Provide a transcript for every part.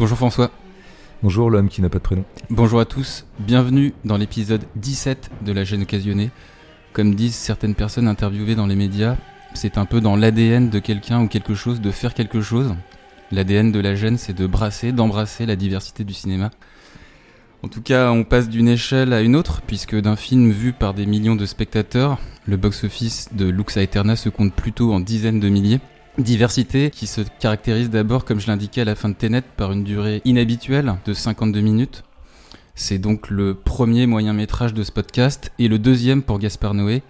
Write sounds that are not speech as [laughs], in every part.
Bonjour François. Bonjour l'homme qui n'a pas de prénom. Bonjour à tous, bienvenue dans l'épisode 17 de la gêne occasionnée. Comme disent certaines personnes interviewées dans les médias, c'est un peu dans l'ADN de quelqu'un ou quelque chose de faire quelque chose. L'ADN de la gêne, c'est de brasser, d'embrasser la diversité du cinéma. En tout cas, on passe d'une échelle à une autre, puisque d'un film vu par des millions de spectateurs, le box-office de Lux Aeterna se compte plutôt en dizaines de milliers. Diversité qui se caractérise d'abord, comme je l'indiquais à la fin de Tenet, par une durée inhabituelle de 52 minutes. C'est donc le premier moyen métrage de ce podcast et le deuxième pour Gaspard Noé.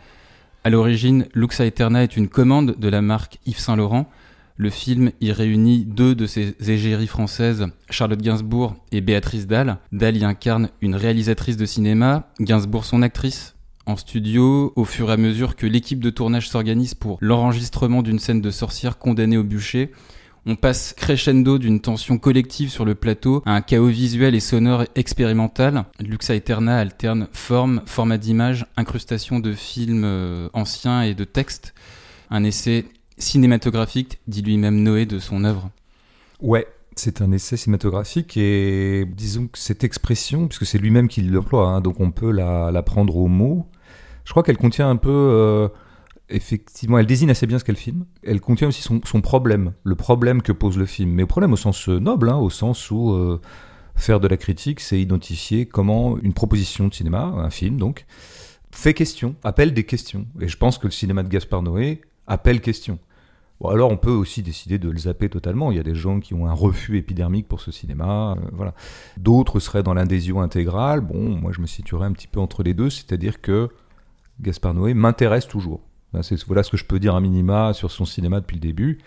À l'origine, Lux Aeterna est une commande de la marque Yves Saint Laurent. Le film y réunit deux de ses égéries françaises, Charlotte Gainsbourg et Béatrice Dalle. Dalle y incarne une réalisatrice de cinéma, Gainsbourg son actrice, en studio au fur et à mesure que l'équipe de tournage s'organise pour l'enregistrement d'une scène de sorcière condamnée au bûcher. On passe crescendo d'une tension collective sur le plateau à un chaos visuel et sonore expérimental. Luxa Eterna alterne forme, format d'image, incrustation de films euh, anciens et de textes. Un essai cinématographique, dit lui-même Noé de son œuvre. Ouais, c'est un essai cinématographique et disons que cette expression, puisque c'est lui-même qui l'emploie, hein, donc on peut la, prendre au mot, je crois qu'elle contient un peu... Euh, effectivement, elle désigne assez bien ce qu'elle filme. Elle contient aussi son, problème, le problème que pose le film. Mais problème au sens noble, hein, au sens où euh, faire de la critique, c'est identifier comment une proposition de cinéma, un film donc, fait question, appelle des questions. Et je pense que le cinéma de Gaspard Noé appelle question. Bon, alors on peut aussi décider de le zapper totalement. Il y a des gens qui ont un refus épidermique pour ce cinéma. Euh, voilà. D'autres seraient dans l'indésion intégrale. Bon, moi je me situerais un petit peu entre les deux, c'est-à-dire que Gaspard Noé m'intéresse toujours. Voilà ce que je peux dire à minima sur son cinéma depuis le début.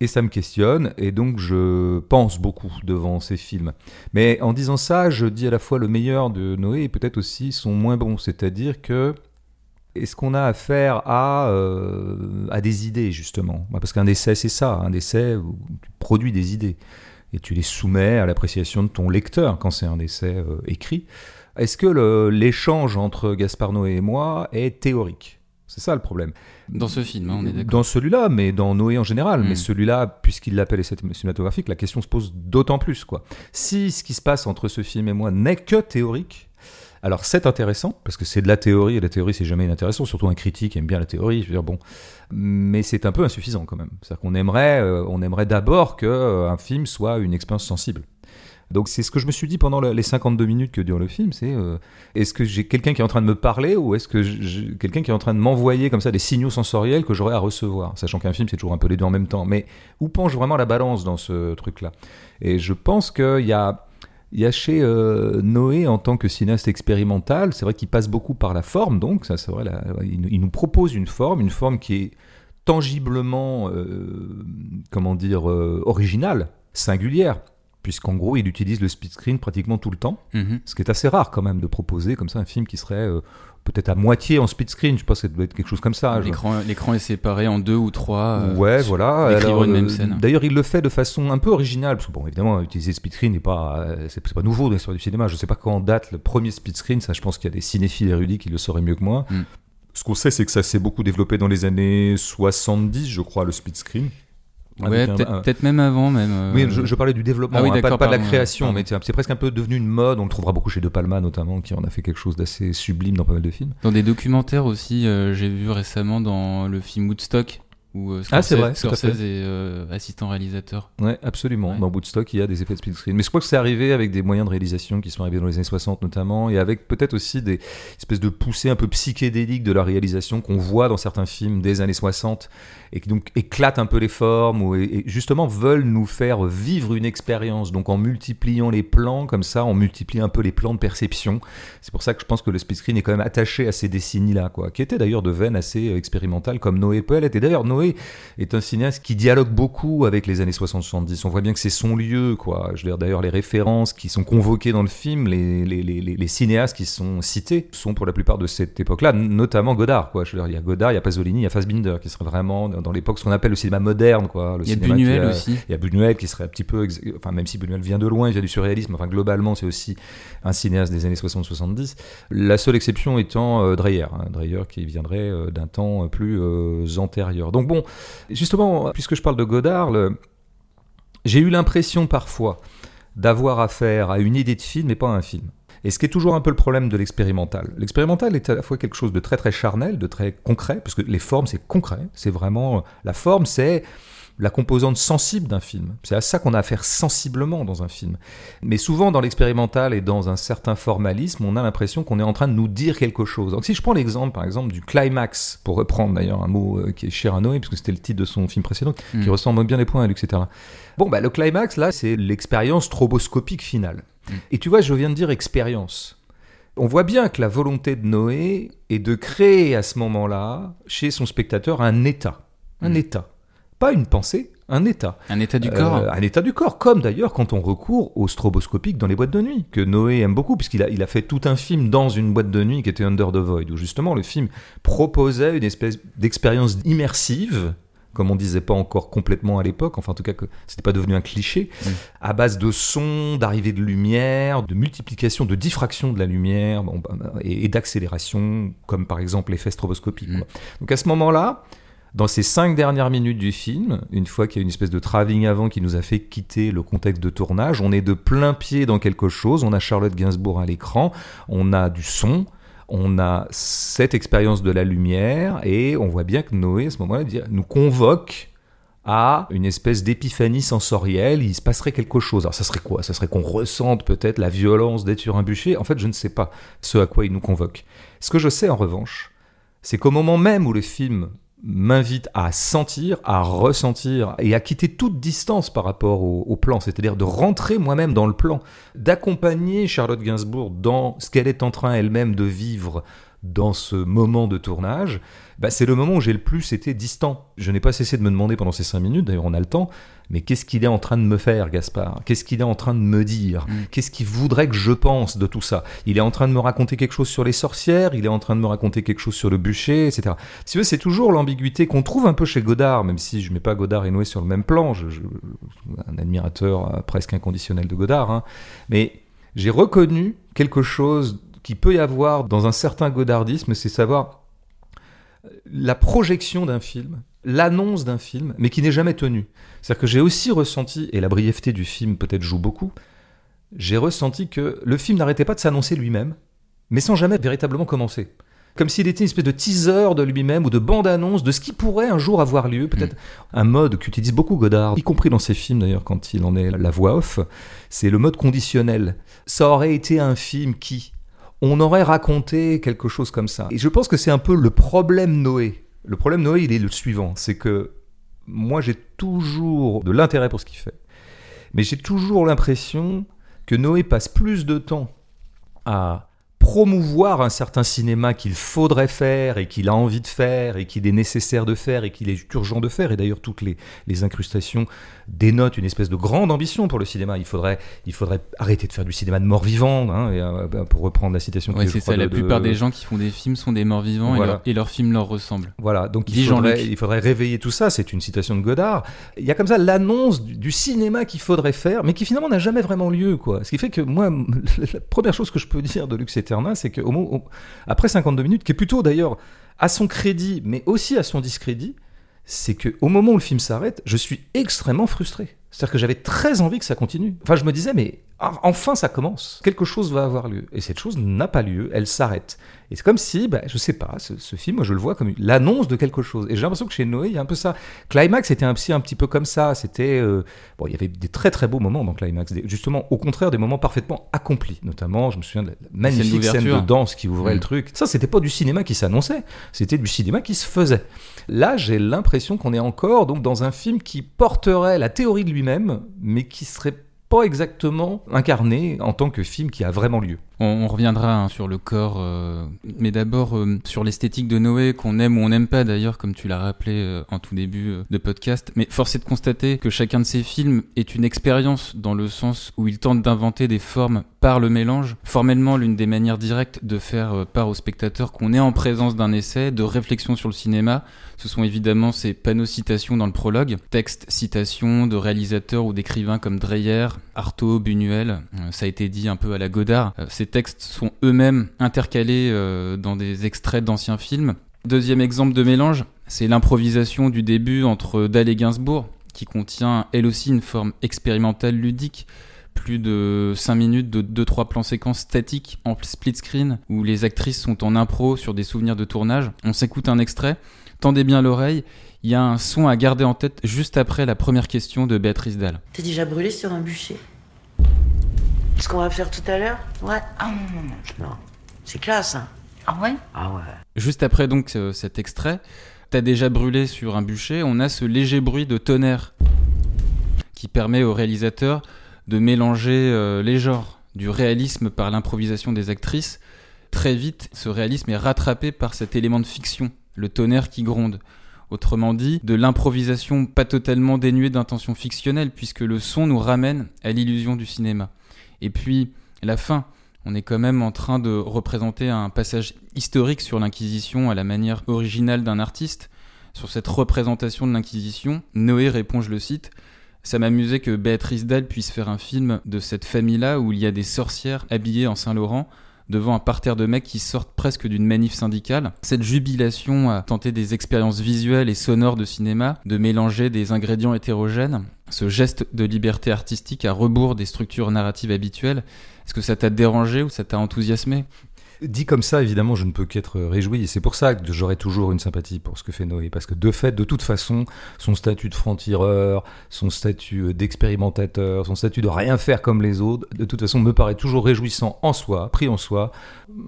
Et ça me questionne, et donc je pense beaucoup devant ces films. Mais en disant ça, je dis à la fois le meilleur de Noé et peut-être aussi son moins bon. C'est-à-dire que est-ce qu'on a affaire à, euh, à des idées, justement Parce qu'un essai, c'est ça. Un essai, tu produis des idées. Et tu les soumets à l'appréciation de ton lecteur quand c'est un essai euh, écrit. Est-ce que l'échange entre Gaspard Noé et moi est théorique? C'est ça le problème. Dans ce film, hein, on est d'accord. Dans celui-là, mais dans Noé en général. Mais hmm. celui-là, puisqu'il l'appelle cinématographique, la question se pose d'autant plus. Quoi. Si ce qui se passe entre ce film et moi n'est que théorique, alors c'est intéressant, parce que c'est de la théorie, et la théorie c'est jamais inintéressant, surtout un critique aime bien la théorie, je veux dire, bon, mais c'est un peu insuffisant quand même. C'est-à-dire qu'on aimerait, euh, on aimerait d'abord qu'un euh, film soit une expérience sensible. Donc c'est ce que je me suis dit pendant les 52 minutes que dure le film, c'est euh, est-ce que j'ai quelqu'un qui est en train de me parler ou est-ce que quelqu'un qui est en train de m'envoyer comme ça des signaux sensoriels que j'aurais à recevoir, sachant qu'un film c'est toujours un peu les deux en même temps. Mais où penche vraiment la balance dans ce truc-là? Et je pense qu'il y a il y a chez euh, Noé, en tant que cinéaste expérimental, c'est vrai qu'il passe beaucoup par la forme, donc ça, c'est vrai, il, nous propose une forme, une forme qui est tangiblement, euh, comment dire, originale, singulière puisqu'en gros, il utilise le split screen pratiquement tout le temps, mhm. ce qui est assez rare quand même de proposer comme ça un film qui serait euh, peut-être à moitié en split screen. Je pense que ça doit être quelque chose comme ça. L'écran est séparé en deux ou trois. Euh, ouais, voilà. une même scène. D'ailleurs, il le fait de façon un peu originale, parce que bon, évidemment, utiliser split screen n'est pas, euh, c'est pas nouveau dans l'histoire du cinéma. Je ne sais pas quand date le premier split screen. Ça, je pense qu'il y a des cinéphiles érudits qui le sauraient mieux que moi. Mm. Ce qu'on sait, c'est que ça s'est beaucoup développé dans les années 70, je crois, le split screen. Ouais, peut-être même avant, même. Euh. Oui, je, parlais du développement, ah hein, pas, de la création, mais c'est presque un peu devenu une mode. On le trouvera beaucoup chez De Palma, notamment, qui en a fait quelque chose d'assez sublime dans pas mal de films. Dans des documentaires aussi, euh, j'ai vu récemment dans le film Woodstock, euh, ah, c'est vrai, Scorsese est euh, assistant réalisateur. Ouais, absolument. Dans Woodstock, il y a des effets de split screen. Mais je crois que c'est arrivé avec des moyens de réalisation qui sont arrivés dans les années 60 notamment, et avec peut-être aussi des espèces de poussées un peu psychédéliques de la réalisation qu'on voit dans certains films des années 60 et qui donc éclatent un peu les formes ou, et justement veulent nous faire vivre une expérience. Donc en multipliant les plans comme ça, on multiplie un peu les plans de perception. C'est pour ça que je pense que le split screen est quand même attaché à ces décennies-là, quoi, qui étaient d'ailleurs de veine assez expérimentales comme Noé Poel était. D'ailleurs, Noé est un cinéaste qui dialogue beaucoup avec les années 60-70. On voit bien que c'est son lieu, quoi. Je veux dire, d'ailleurs, les références qui sont convoquées dans le film, les, les, les, les, cinéastes qui sont cités, sont pour la plupart de cette époque-là, notamment Godard, quoi. Je veux dire, il y a Godard, il y a Pasolini, il y a Fassbinder, qui serait vraiment dans l'époque ce qu'on appelle le cinéma moderne, quoi. Le il y a Buñuel aussi. Il y a Buñuel qui serait un petit peu, enfin, même si Buñuel vient de loin, il vient du surréalisme, enfin, globalement, c'est aussi un cinéaste des années 60-70. La seule exception étant euh, Dreyer, hein. Dreyer qui viendrait euh, d'un temps euh, plus antérieur. Donc bon, Justement, puisque je parle de Godard, j'ai eu l'impression parfois d'avoir affaire à une idée de film et pas à un film. Et ce qui est toujours un peu le problème de l'expérimental. L'expérimental est à la fois quelque chose de très très charnel, de très concret, parce que les formes c'est concret, c'est vraiment la forme c'est la composante sensible d'un film. C'est à ça qu'on a affaire sensiblement dans un film. Mais souvent dans l'expérimental et dans un certain formalisme, on a l'impression qu'on est en train de nous dire quelque chose. Donc si je prends l'exemple par exemple du climax, pour reprendre d'ailleurs un mot euh, qui est cher à Noé, puisque c'était le titre de son film précédent, qui mm. ressemble bien les points à etc. Bon, bah, le climax là, c'est l'expérience stroboscopique finale. Mm. Et tu vois, je viens de dire expérience. On voit bien que la volonté de Noé est de créer à ce moment-là, chez son spectateur, un état. Un mm. état pas une pensée, un état. Un état du corps. Euh, un état du corps, comme d'ailleurs quand on recourt au stroboscopique dans les boîtes de nuit, que Noé aime beaucoup, puisqu'il a, il a fait tout un film dans une boîte de nuit qui était Under the Void, où justement le film proposait une espèce d'expérience immersive, comme on disait pas encore complètement à l'époque, enfin en tout cas que c'était pas devenu un cliché, mm. à base de son, d'arrivée de lumière, de multiplication, de diffraction de la lumière bon, et, d'accélération, comme par exemple l'effet stroboscopique. Mm. Donc à ce moment-là, dans ces cinq dernières minutes du film, une fois qu'il y a une espèce de travelling avant qui nous a fait quitter le contexte de tournage, on est de plein pied dans quelque chose. On a Charlotte Gainsbourg à l'écran, on a du son, on a cette expérience de la lumière, et on voit bien que Noé, à ce moment-là, nous convoque à une espèce d'épiphanie sensorielle, il se passerait quelque chose. Alors ça serait quoi? Ça serait qu'on ressente peut-être la violence d'être sur un bûcher? En fait, je ne sais pas ce à quoi il nous convoque. Ce que je sais en revanche, c'est qu'au moment même où le film m'invite à sentir, à ressentir et à quitter toute distance par rapport au, plan, c'est-à-dire de rentrer moi-même dans le plan, d'accompagner Charlotte Gainsbourg dans ce qu'elle est en train elle-même de vivre dans ce moment de tournage, bah, c'est le moment où j'ai le plus été distant. Je n'ai pas cessé de me demander pendant ces cinq minutes, d'ailleurs on a le temps, mais qu'est-ce qu'il est en train de me faire, Gaspard? Qu'est-ce qu'il est en train de me dire? Mm. Qu'est-ce qu'il voudrait que je pense de tout ça? Il est en train de me raconter quelque chose sur les sorcières, il est en train de me raconter quelque chose sur le bûcher, etc. Si veux, c'est toujours l'ambiguïté qu'on trouve un peu chez Godard, même si je mets pas Godard et Noé sur le même plan, je, je un admirateur euh, presque inconditionnel de Godard, hein. mais j'ai reconnu quelque chose qui peut y avoir dans un certain godardisme, c'est savoir la projection d'un film, l'annonce d'un film, mais qui n'est jamais tenue. C'est-à-dire que j'ai aussi ressenti, et la brièveté du film peut-être joue beaucoup, j'ai ressenti que le film n'arrêtait pas de s'annoncer lui-même, mais sans jamais véritablement commencer. Comme s'il était une espèce de teaser de lui-même ou de bande-annonce de ce qui pourrait un jour avoir lieu. Peut-être mm. un mode qu'utilise beaucoup Godard, y compris dans ses films d'ailleurs quand il en est la voix off, c'est le mode conditionnel. Ça aurait été un film qui, on aurait raconté quelque chose comme ça. Et je pense que c'est un peu le problème Noé. Le problème Noé, il est le suivant, c'est que moi j'ai toujours de l'intérêt pour ce qu'il fait, mais j'ai toujours l'impression que Noé passe plus de temps à promouvoir un certain cinéma qu'il faudrait faire et qu'il a envie de faire et qu'il est nécessaire de faire et qu'il est urgent de faire. Et d'ailleurs, toutes les, les, incrustations dénotent une espèce de grande ambition pour le cinéma. Il faudrait, il faudrait arrêter de faire du cinéma de mort-vivant, hein, euh, pour reprendre la citation. Oui, c'est ça. la plupart des gens qui font des films sont des morts-vivants et, leurs films leur ressemblent. Voilà, donc il faudrait, il faudrait, réveiller tout ça. C'est une citation de Godard. Il y a comme ça l'annonce du, cinéma qu'il faudrait faire, mais qui finalement n'a jamais vraiment lieu. Quoi. Ce qui fait que moi, [laughs] la première chose que je peux dire de C'est que après 52 minutes, qui est plutôt d'ailleurs à son crédit, mais aussi à son discrédit, c'est que au moment où le film s'arrête, je suis extrêmement frustré. C'est-à-dire que j'avais très envie que ça continue. Enfin, je me disais, mais ah, enfin ça commence. Quelque chose va avoir lieu. Et cette chose n'a pas lieu, elle s'arrête. Et c'est comme si, bah, je sais pas, ce, film, moi je le vois comme l'annonce de quelque chose. Et j'ai l'impression que chez Noé, il y a un peu ça. Climax était un, un petit peu comme ça. C'était, euh, bon, il y avait des très très beaux moments dans Climax. justement, au contraire, des moments parfaitement accomplis. Notamment, je me souviens de la magnifique scène de danse qui ouvrait le truc. Ça, c'était pas du cinéma qui s'annonçait, c'était du cinéma qui se faisait. Là, j'ai l'impression qu'on est encore donc dans un film qui porterait la théorie de lui-même, mais qui serait pas exactement incarné en tant que film qui a vraiment lieu. On, reviendra hein, sur le corps, euh, mais d'abord euh, sur l'esthétique de Noé, qu'on aime ou on n'aime pas d'ailleurs, comme tu l'as rappelé euh, en tout début de podcast. Mais force est de constater que chacun de ces films est une expérience dans le sens où il tente d'inventer des formes par le mélange. Formellement, l'une des manières directes de faire part au spectateur qu'on est en présence d'un essai, de réflexion sur le cinéma, ce sont évidemment ces panneaux citations dans le prologue, textes, citations de réalisateurs ou d'écrivains comme Dreyer, Artaud, Buñuel. ça a été dit un peu à la Godard. Textes sont eux-mêmes intercalés euh, dans des extraits d'anciens films. Deuxième exemple de mélange, c'est l'improvisation du début entre Dahl et Gainsbourg, qui contient elle aussi une forme expérimentale ludique, plus de 5 minutes de 2-3 plans séquences statiques en split screen où les actrices sont en impro sur des souvenirs de tournage. On s'écoute un extrait, tendez bien l'oreille, il y a un son à garder en tête juste après la première question de Béatrice Dalle. T'es déjà brûlé sur un bûcher? Ce qu'on va faire tout à l'heure Ouais. Ah non, non, non. Non. C'est classe, hein Ah ouais? Ah ouais. Juste après donc euh, cet extrait, t'as déjà brûlé sur un bûcher, on a ce léger bruit de tonnerre qui permet au réalisateur de mélanger euh, les genres, du réalisme par l'improvisation des actrices. Très vite, ce réalisme est rattrapé par cet élément de fiction, le tonnerre qui gronde. Autrement dit, de l'improvisation pas totalement dénuée d'intention fictionnelle, puisque le son nous ramène à l'illusion du cinéma. Et puis, la fin, on est quand même en train de représenter un passage historique sur l'Inquisition à la manière originale d'un artiste. Sur cette représentation de l'Inquisition, Noé répond, je le cite, ça m'amusait que Béatrice Dalle puisse faire un film de cette famille-là où il y a des sorcières habillées en Saint-Laurent devant un parterre de mecs qui sortent presque d'une manif syndicale. Cette jubilation à tenter des expériences visuelles et sonores de cinéma, de mélanger des ingrédients hétérogènes, ce geste de liberté artistique à rebours des structures narratives habituelles, est-ce que ça t'a dérangé ou ça t'a enthousiasmé? Dit comme ça, évidemment, je ne peux qu'être réjoui. C'est pour ça que j'aurai toujours une sympathie pour ce que fait Noé. Parce que de fait, de toute façon, son statut de franc-tireur, son statut euh, d'expérimentateur, son statut de rien faire comme les autres, de toute façon, me paraît toujours réjouissant en soi, pris en soi,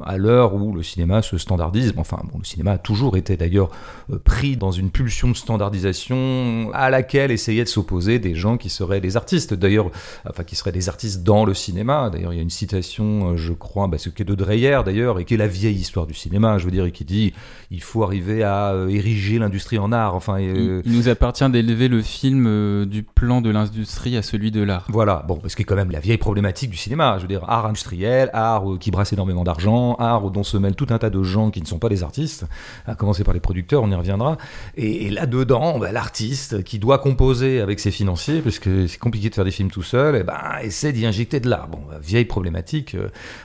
à l'heure où le cinéma se standardise. Enfin, le cinéma a toujours été d'ailleurs euh, pris dans une pulsion de standardisation à laquelle essayaient de s'opposer des gens qui seraient des artistes. D'ailleurs, enfin, qui seraient des artistes dans le cinéma. D'ailleurs, il y a une citation, euh, je crois, bah, ce de Dreyer, d'ailleurs, et qui est la vieille histoire du cinéma, je veux dire, et qui dit il faut arriver à euh, ériger l'industrie en art. Enfin, euh, il, nous appartient d'élever le film euh, du plan de l'industrie à celui de l'art. Voilà, bon, parce que quand même la vieille problématique du cinéma, je veux dire, art industriel, art qui brasse énormément d'argent, art dont se mêlent tout un tas de gens qui ne sont pas des artistes, à commencer par les producteurs, on y reviendra. Et, là-dedans, bah, l'artiste qui doit composer avec ses financiers, parce que c'est compliqué de faire des films tout seul, et eh ben, essaie d'y injecter de l'art. Bon, bah, vieille problématique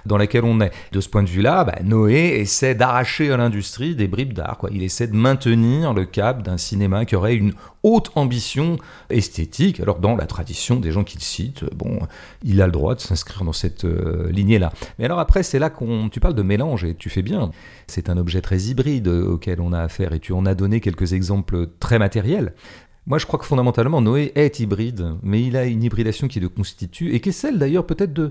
dans laquelle on est. De ce point de vue-là, bah, Noé essaie d'arracher à l'industrie des bribes d'art. Il essaie de maintenir le cap d'un cinéma qui aurait une haute ambition esthétique. Alors dans la tradition des gens qu'il cite, bon, il a le droit de s'inscrire dans cette euh, lignée-là. Mais alors après, c'est là qu'on tu parles de mélange et tu fais bien. C'est un objet très hybride auquel on a affaire et tu en as donné quelques exemples très matériels. Moi, je crois que fondamentalement, Noé est hybride, mais il a une hybridation qui le constitue et qui est celle d'ailleurs peut-être de...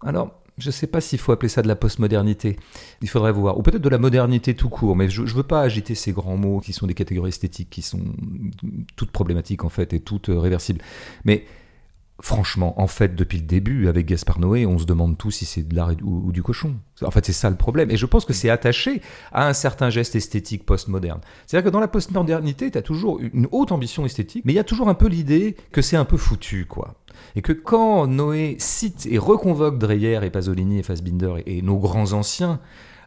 Alors, je ne sais pas s'il faut appeler ça de la postmodernité. Il faudrait voir. Ou peut-être de la modernité tout court. Mais je ne veux pas agiter ces grands mots qui sont des catégories esthétiques qui sont toutes problématiques en fait et toutes euh, réversibles. Mais franchement, en fait, depuis le début, avec Gaspard Noé, on se demande tout si c'est de l'art ou, du cochon. En fait, c'est ça le problème. Et je pense que c'est attaché à un certain geste esthétique postmoderne. C'est-à-dire que dans la postmodernité, tu as toujours une haute ambition esthétique, mais il y a toujours un peu l'idée que c'est un peu foutu, quoi. Et que quand Noé cite et reconvoque Dreyer et Pasolini et Fassbinder et, nos grands anciens,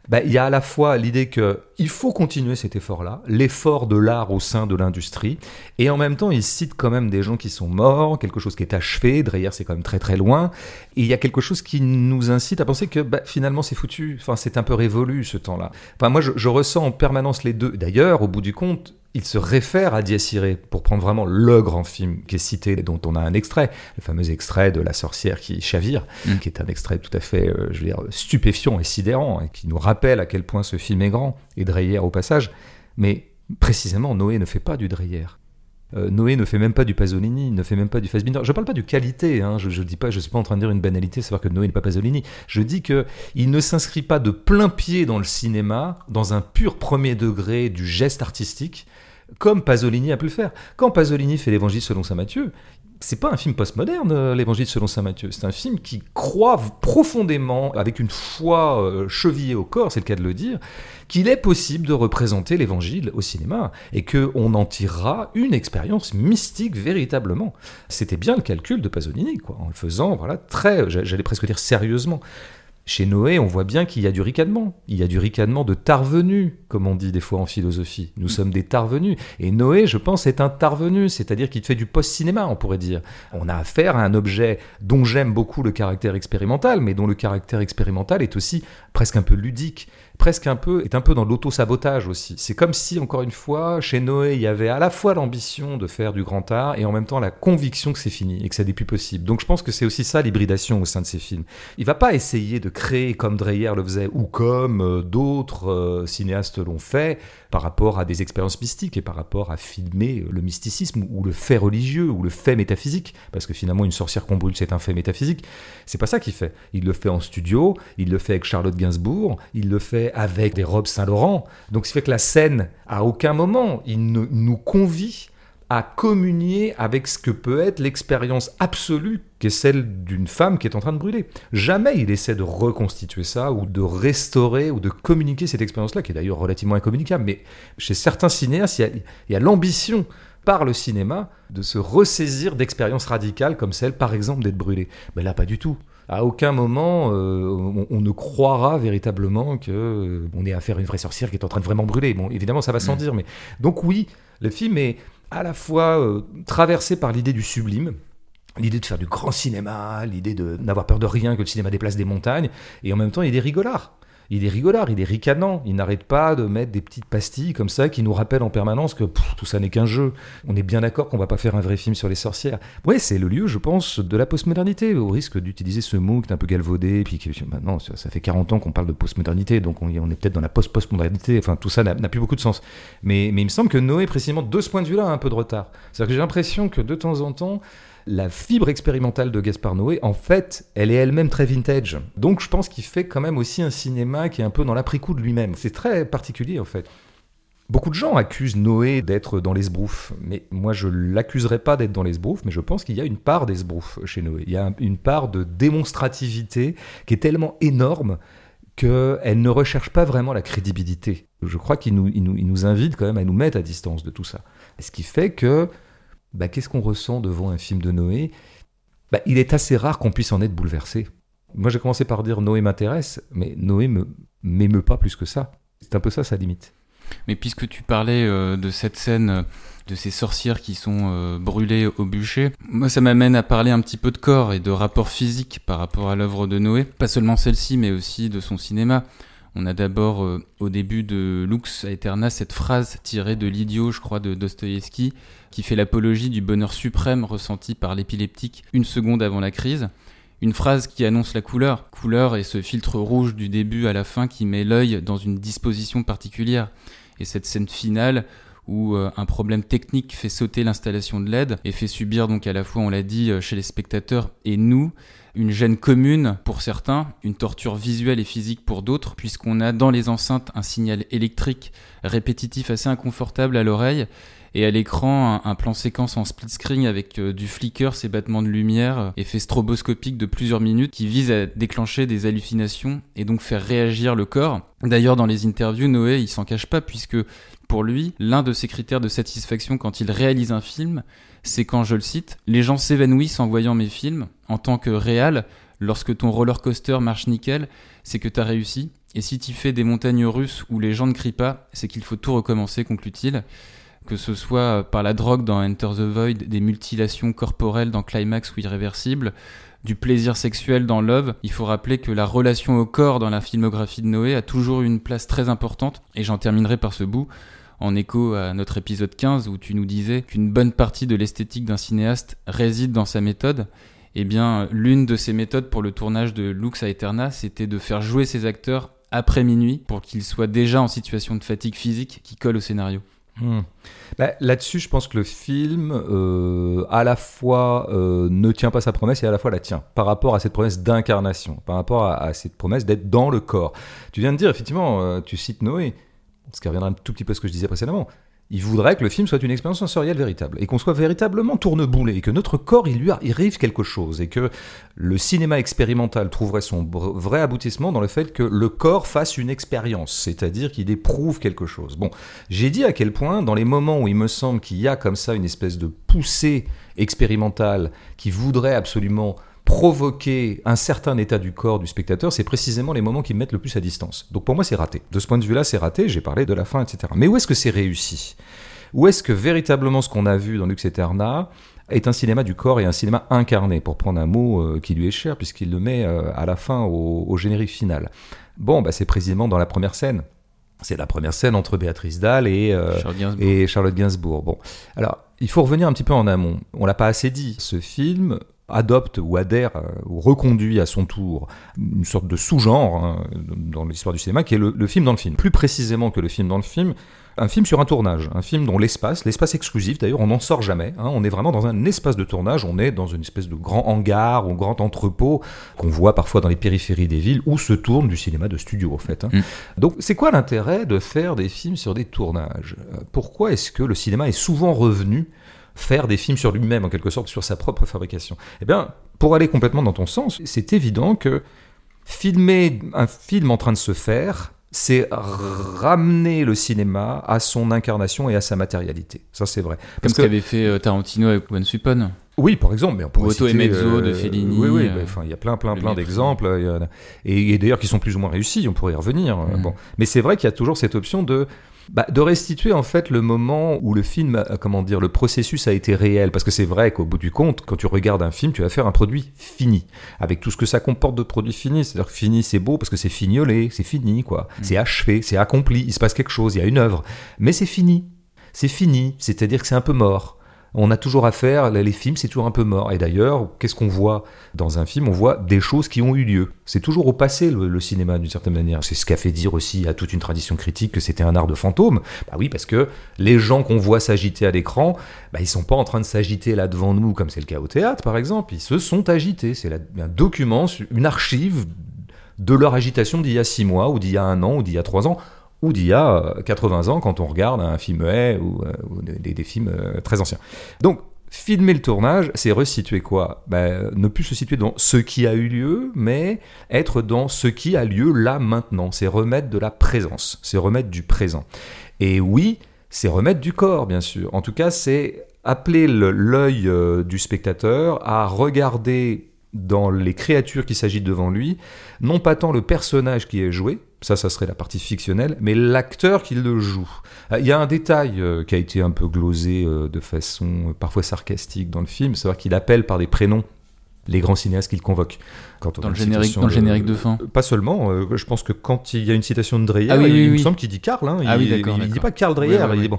bah, il y a à la fois l'idée qu'il faut continuer cet effort-là, l'effort de l'art au sein de l'industrie, et en même temps, il cite quand même des gens qui sont morts, quelque chose qui est achevé, Dreyer c'est quand même très très loin, et il y a quelque chose qui nous incite à penser que bah, finalement c'est foutu, enfin c'est un peu révolu ce temps-là. Enfin moi je, je ressens en permanence les deux. D'ailleurs, au bout du compte, il se réfère à Dies Irae pour prendre vraiment le grand film qui est cité, dont on a un extrait, le fameux extrait de La sorcière qui chavire, mm. qui est un extrait tout à fait, euh, je veux dire, stupéfiant et sidérant, et qui nous rappelle à quel point ce film est grand, et Dreyer au passage. Mais précisément, Noé ne fait pas du Dreyer. Euh, Noé ne fait même pas du Pasolini, ne fait même pas du Fassbinder. Je ne parle pas de qualité, hein. je ne dis pas, je suis pas en train de dire une banalité, savoir que Noé n'est pas Pasolini. Je dis que il ne s'inscrit pas de plein pied dans le cinéma, dans un pur premier degré du geste artistique, comme Pasolini a pu le faire. Quand Pasolini fait l'Évangile selon saint Matthieu, c'est pas un film postmoderne, euh, l'Évangile selon saint Matthieu. C'est un film qui croit profondément, avec une foi euh, chevillée au corps, c'est le cas de le dire, qu'il est possible de représenter l'Évangile au cinéma et que on en tirera une expérience mystique véritablement. C'était bien le calcul de Pasolini, quoi, en le faisant, voilà, très, j'allais presque dire sérieusement. Chez Noé, on voit bien qu'il y a du ricanement. Il y a du ricanement de tarvenu, comme on dit des fois en philosophie. Nous sommes des tarvenus. Et Noé, je pense, est un tarvenu, c'est-à-dire qu'il fait du post-cinéma, on pourrait dire. On a affaire à un objet dont j'aime beaucoup le caractère expérimental, mais dont le caractère expérimental est aussi presque un peu ludique presque un peu, est un peu dans l'auto-sabotage aussi. C'est comme si, encore une fois, chez Noé, il y avait à la fois l'ambition de faire du grand art et en même temps la conviction que c'est fini et que ça n'est plus possible. Donc je pense que c'est aussi ça l'hybridation au sein de ces films. Il va pas essayer de créer comme Dreyer le faisait ou comme euh, d'autres euh, cinéastes l'ont fait par rapport à des expériences mystiques et par rapport à filmer le mysticisme ou le fait religieux ou le fait métaphysique. Parce que finalement, une sorcière qu'on brûle, c'est un fait métaphysique. C'est pas ça qu'il fait. Il le fait en studio, il le fait avec Charlotte Gainsbourg, il le fait avec des robes Saint-Laurent. Donc, ce fait que la scène, à aucun moment, il ne, nous convie à communier avec ce que peut être l'expérience absolue qui est celle d'une femme qui est en train de brûler. Jamais il essaie de reconstituer ça ou de restaurer ou de communiquer cette expérience-là, qui est d'ailleurs relativement incommunicable. Mais chez certains cinéastes, il y a, l'ambition par le cinéma de se ressaisir d'expériences radicales comme celle, par exemple, d'être brûlé. Mais là, pas du tout. À aucun moment, euh, on, ne croira véritablement que euh, on est à faire une vraie sorcière qui est en train de vraiment brûler. Bon, évidemment, ça va sans mm. dire, mais donc oui, le film est à la fois euh, traversé par l'idée du sublime, l'idée de faire du grand cinéma, l'idée de n'avoir peur de rien, que le cinéma déplace des montagnes, et en même temps il est rigolard il est rigolard, il est ricanant, il n'arrête pas de mettre des petites pastilles comme ça qui nous rappellent en permanence que tout ça n'est qu'un jeu. On est bien d'accord qu'on va pas faire un vrai film sur les sorcières. Ouais, c'est le lieu, je pense, de la postmodernité, au risque d'utiliser ce mot qui est un peu galvaudé, puis maintenant, ça fait 40 ans qu'on parle de postmodernité, donc on, est peut-être dans la post-postmodernité, enfin tout ça n'a plus beaucoup de sens. Mais, mais il me semble que Noé, précisément, de ce point de vue-là, a un peu de retard. C'est-à-dire que j'ai l'impression que de temps en temps, la fibre expérimentale de Gaspar Noé, en fait, elle est elle-même très vintage. Donc je pense qu'il fait quand même aussi un cinéma qui est un peu dans l'après-coup de lui-même. C'est très particulier en fait. Beaucoup de gens accusent Noé d'être dans l'esbrouf, mais moi je l'accuserai pas d'être dans l'esbrouf, mais je pense qu'il y a une part d'esbrouf chez Noé. Il y a une part de démonstrativité qui est tellement énorme qu'elle ne recherche pas vraiment la crédibilité. Je crois qu'il nous, nous invite quand même à nous mettre à distance de tout ça. Ce qui fait que bah, qu'est-ce qu'on ressent devant un film de Noé? Bah, Il est assez rare qu'on puisse en être bouleversé. Moi, j'ai commencé par dire Noé m'intéresse, mais Noé me m'émeut pas plus que ça. C'est un peu ça sa limite. Mais puisque tu parlais euh, de cette scène de ces sorcières qui sont euh, brûlées au bûcher, moi ça m'amène à parler un petit peu de corps et de rapport physique par rapport à l'œuvre de Noé. Pas seulement celle-ci, mais aussi de son cinéma. On a d'abord au début de Lux Aeterna cette phrase tirée de l'idiot, je crois, de Dostoïevski, qui fait l'apologie du bonheur suprême ressenti par l'épileptique une seconde avant la crise. Une phrase qui annonce la couleur. Couleur et ce filtre rouge du début à la fin qui met l'œil dans une disposition particulière. Et cette scène finale où euh, un problème technique fait sauter l'installation de LED et fait subir donc à la fois, on l'a dit, euh, chez les spectateurs et nous, une gêne commune pour certains, une torture visuelle et physique pour d'autres, puisqu'on a dans les enceintes un signal électrique répétitif assez inconfortable à l'oreille et à l'écran un, plan séquence en split screen avec euh, du flicker, ces battements de lumière, euh, effet stroboscopique de plusieurs minutes qui vise à déclencher des hallucinations et donc faire réagir le corps. D'ailleurs, dans les interviews, Noé, il s'en cache pas puisque pour lui, l'un de ses critères de satisfaction quand il réalise un film, c'est quand, je le cite, les gens s'évanouissent en voyant mes films. En tant que réal, lorsque ton roller coaster marche nickel, c'est que t'as réussi. Et si tu fais des montagnes russes où les gens ne crient pas, c'est qu'il faut tout recommencer, conclut-il que ce soit par la drogue dans Enter the Void, des mutilations corporelles dans Climax ou Irréversible, du plaisir sexuel dans Love, il faut rappeler que la relation au corps dans la filmographie de Noé a toujours une place très importante, et j'en terminerai par ce bout, en écho à notre épisode 15 où tu nous disais qu'une bonne partie de l'esthétique d'un cinéaste réside dans sa méthode. Eh bien, l'une de ses méthodes pour le tournage de Lux Aeterna, c'était de faire jouer ses acteurs après minuit pour qu'ils soient déjà en situation de fatigue physique qui colle au scénario. Hmm. Bah, là-dessus, je pense que le film, euh, à la fois euh, ne tient pas sa promesse et à la fois la tient, par rapport à cette promesse d'incarnation, par rapport à, cette promesse d'être dans le corps. Tu viens de dire, effectivement, euh, tu cites Noé, ce qui reviendra un tout petit peu à ce que je disais précédemment il voudrait que le film soit une expérience sensorielle véritable et qu'on soit véritablement tourneboulé et que notre corps il lui arrive quelque chose et que le cinéma expérimental trouverait son vrai aboutissement dans le fait que le corps fasse une expérience, c'est-à-dire qu'il éprouve quelque chose. Bon, j'ai dit à quel point dans les moments où il me semble qu'il y a comme ça une espèce de poussée expérimentale qui voudrait absolument provoquer un certain état du corps du spectateur, c'est précisément les moments qui me mettent le plus à distance. Donc pour moi, c'est raté. De ce point de vue-là, c'est raté. J'ai parlé de la fin, etc. Mais où est-ce que c'est réussi? Où est-ce que véritablement ce qu'on a vu dans Lux Eterna est un cinéma du corps et un cinéma incarné, pour prendre un mot euh, qui lui est cher, puisqu'il le met euh, à la fin au, au générique final? Bon, bah, c'est précisément dans la première scène. C'est la première scène entre Béatrice Dalle et, euh, Gainsbourg. et Charlotte Gainsbourg. Bon, alors il faut revenir un petit peu en amont. On l'a pas assez dit. Ce film adopte ou adhère euh, ou reconduit à son tour une sorte de sous-genre hein, dans l'histoire du cinéma qui est le, le film dans le film. Plus précisément que le film dans le film, un film sur un tournage, un film dont l'espace, l'espace exclusif d'ailleurs, on n'en sort jamais. hein. on est vraiment dans un espace de tournage, on est dans une espèce de grand hangar ou grand entrepôt qu'on voit parfois dans les périphéries des villes où se tourne du cinéma de studio en fait. hein. Mm. Donc c'est quoi l'intérêt de faire des films sur des tournages? Euh, Pourquoi est-ce que le cinéma est souvent revenu faire des films sur lui-même en quelque sorte, sur sa propre fabrication Eh bien, pour aller complètement dans ton sens, c'est évident que filmer un film en train de se faire, c'est ramener le cinéma à son incarnation et à sa matérialité. Ça, c'est vrai. Comme ce qu'avait fait euh, Tarantino avec Once Upon. oui, par exemple, mais on pourrait Otto et citer, de Fellini, Oui, oui, euh, enfin, il y a plein, plein, le plein d'exemples. Et, et d'ailleurs qui sont plus ou moins réussis, on pourrait y revenir. euh, Mhm. Bon. Mais c'est vrai qu'il y a toujours cette option de, bah, de restituer en fait le moment où le film, a- comment dire, le processus a été réel. Parce que c'est vrai qu'au bout du compte, quand tu regardes un film, tu vas faire un produit fini. Avec tout ce que ça comporte de produit fini. C'est-à-dire que fini, c'est beau parce que c'est fignolé, c'est fini, quoi. Mhm. C'est achevé, c'est accompli, il se passe quelque chose, il y a une œuvre. Mais c'est fini. C'est fini. C'est-à-dire que c'est un peu mort. On a toujours à faire, les films, c'est toujours un peu mort. Et d'ailleurs, qu'est-ce qu'on voit dans un film? On voit des choses qui ont eu lieu. C'est toujours au passé, le, cinéma, d'une certaine manière. C'est ce qu'a fait dire aussi à toute une tradition critique que c'était un art de fantôme. Bah oui, parce que les gens qu'on voit s'agiter à l'écran, bah, ils sont pas en train de s'agiter là devant nous, comme c'est le cas au théâtre, par exemple. Ils se sont agités. C'est un document, une archive de leur agitation d'il y a six mois, ou d'il y a un an, ou d'il y a trois ans, ou d'il y a euh, 80 ans quand on regarde un film muet ou, euh, ou des, films euh, très anciens. Donc, filmer le tournage, c'est resituer quoi? Ben, Ne plus se situer dans ce qui a eu lieu, mais être dans ce qui a lieu là maintenant. C'est remettre de la présence, c'est remettre du présent. Et oui, c'est remettre du corps, bien sûr. En tout cas, c'est appeler le- l'œil euh, du spectateur à regarder dans les créatures qui s'agitent devant lui, non pas tant le personnage qui est joué, ça, ça serait la partie fictionnelle, mais l'acteur qui le joue. Euh, Il y a un détail euh, qui a été un peu glosé euh, de façon parfois sarcastique dans le film, c'est qu'il appelle par des prénoms les grands cinéastes qu'il convoque. Quand on Dans le générique- dans le générique de fin. Pas seulement, euh, je pense que quand il y a une citation de Dreyer, Ah oui, il, oui, il me semble qu'il dit Karl, hein, Ah il, il dit pas Karl Dreyer, il dit bon.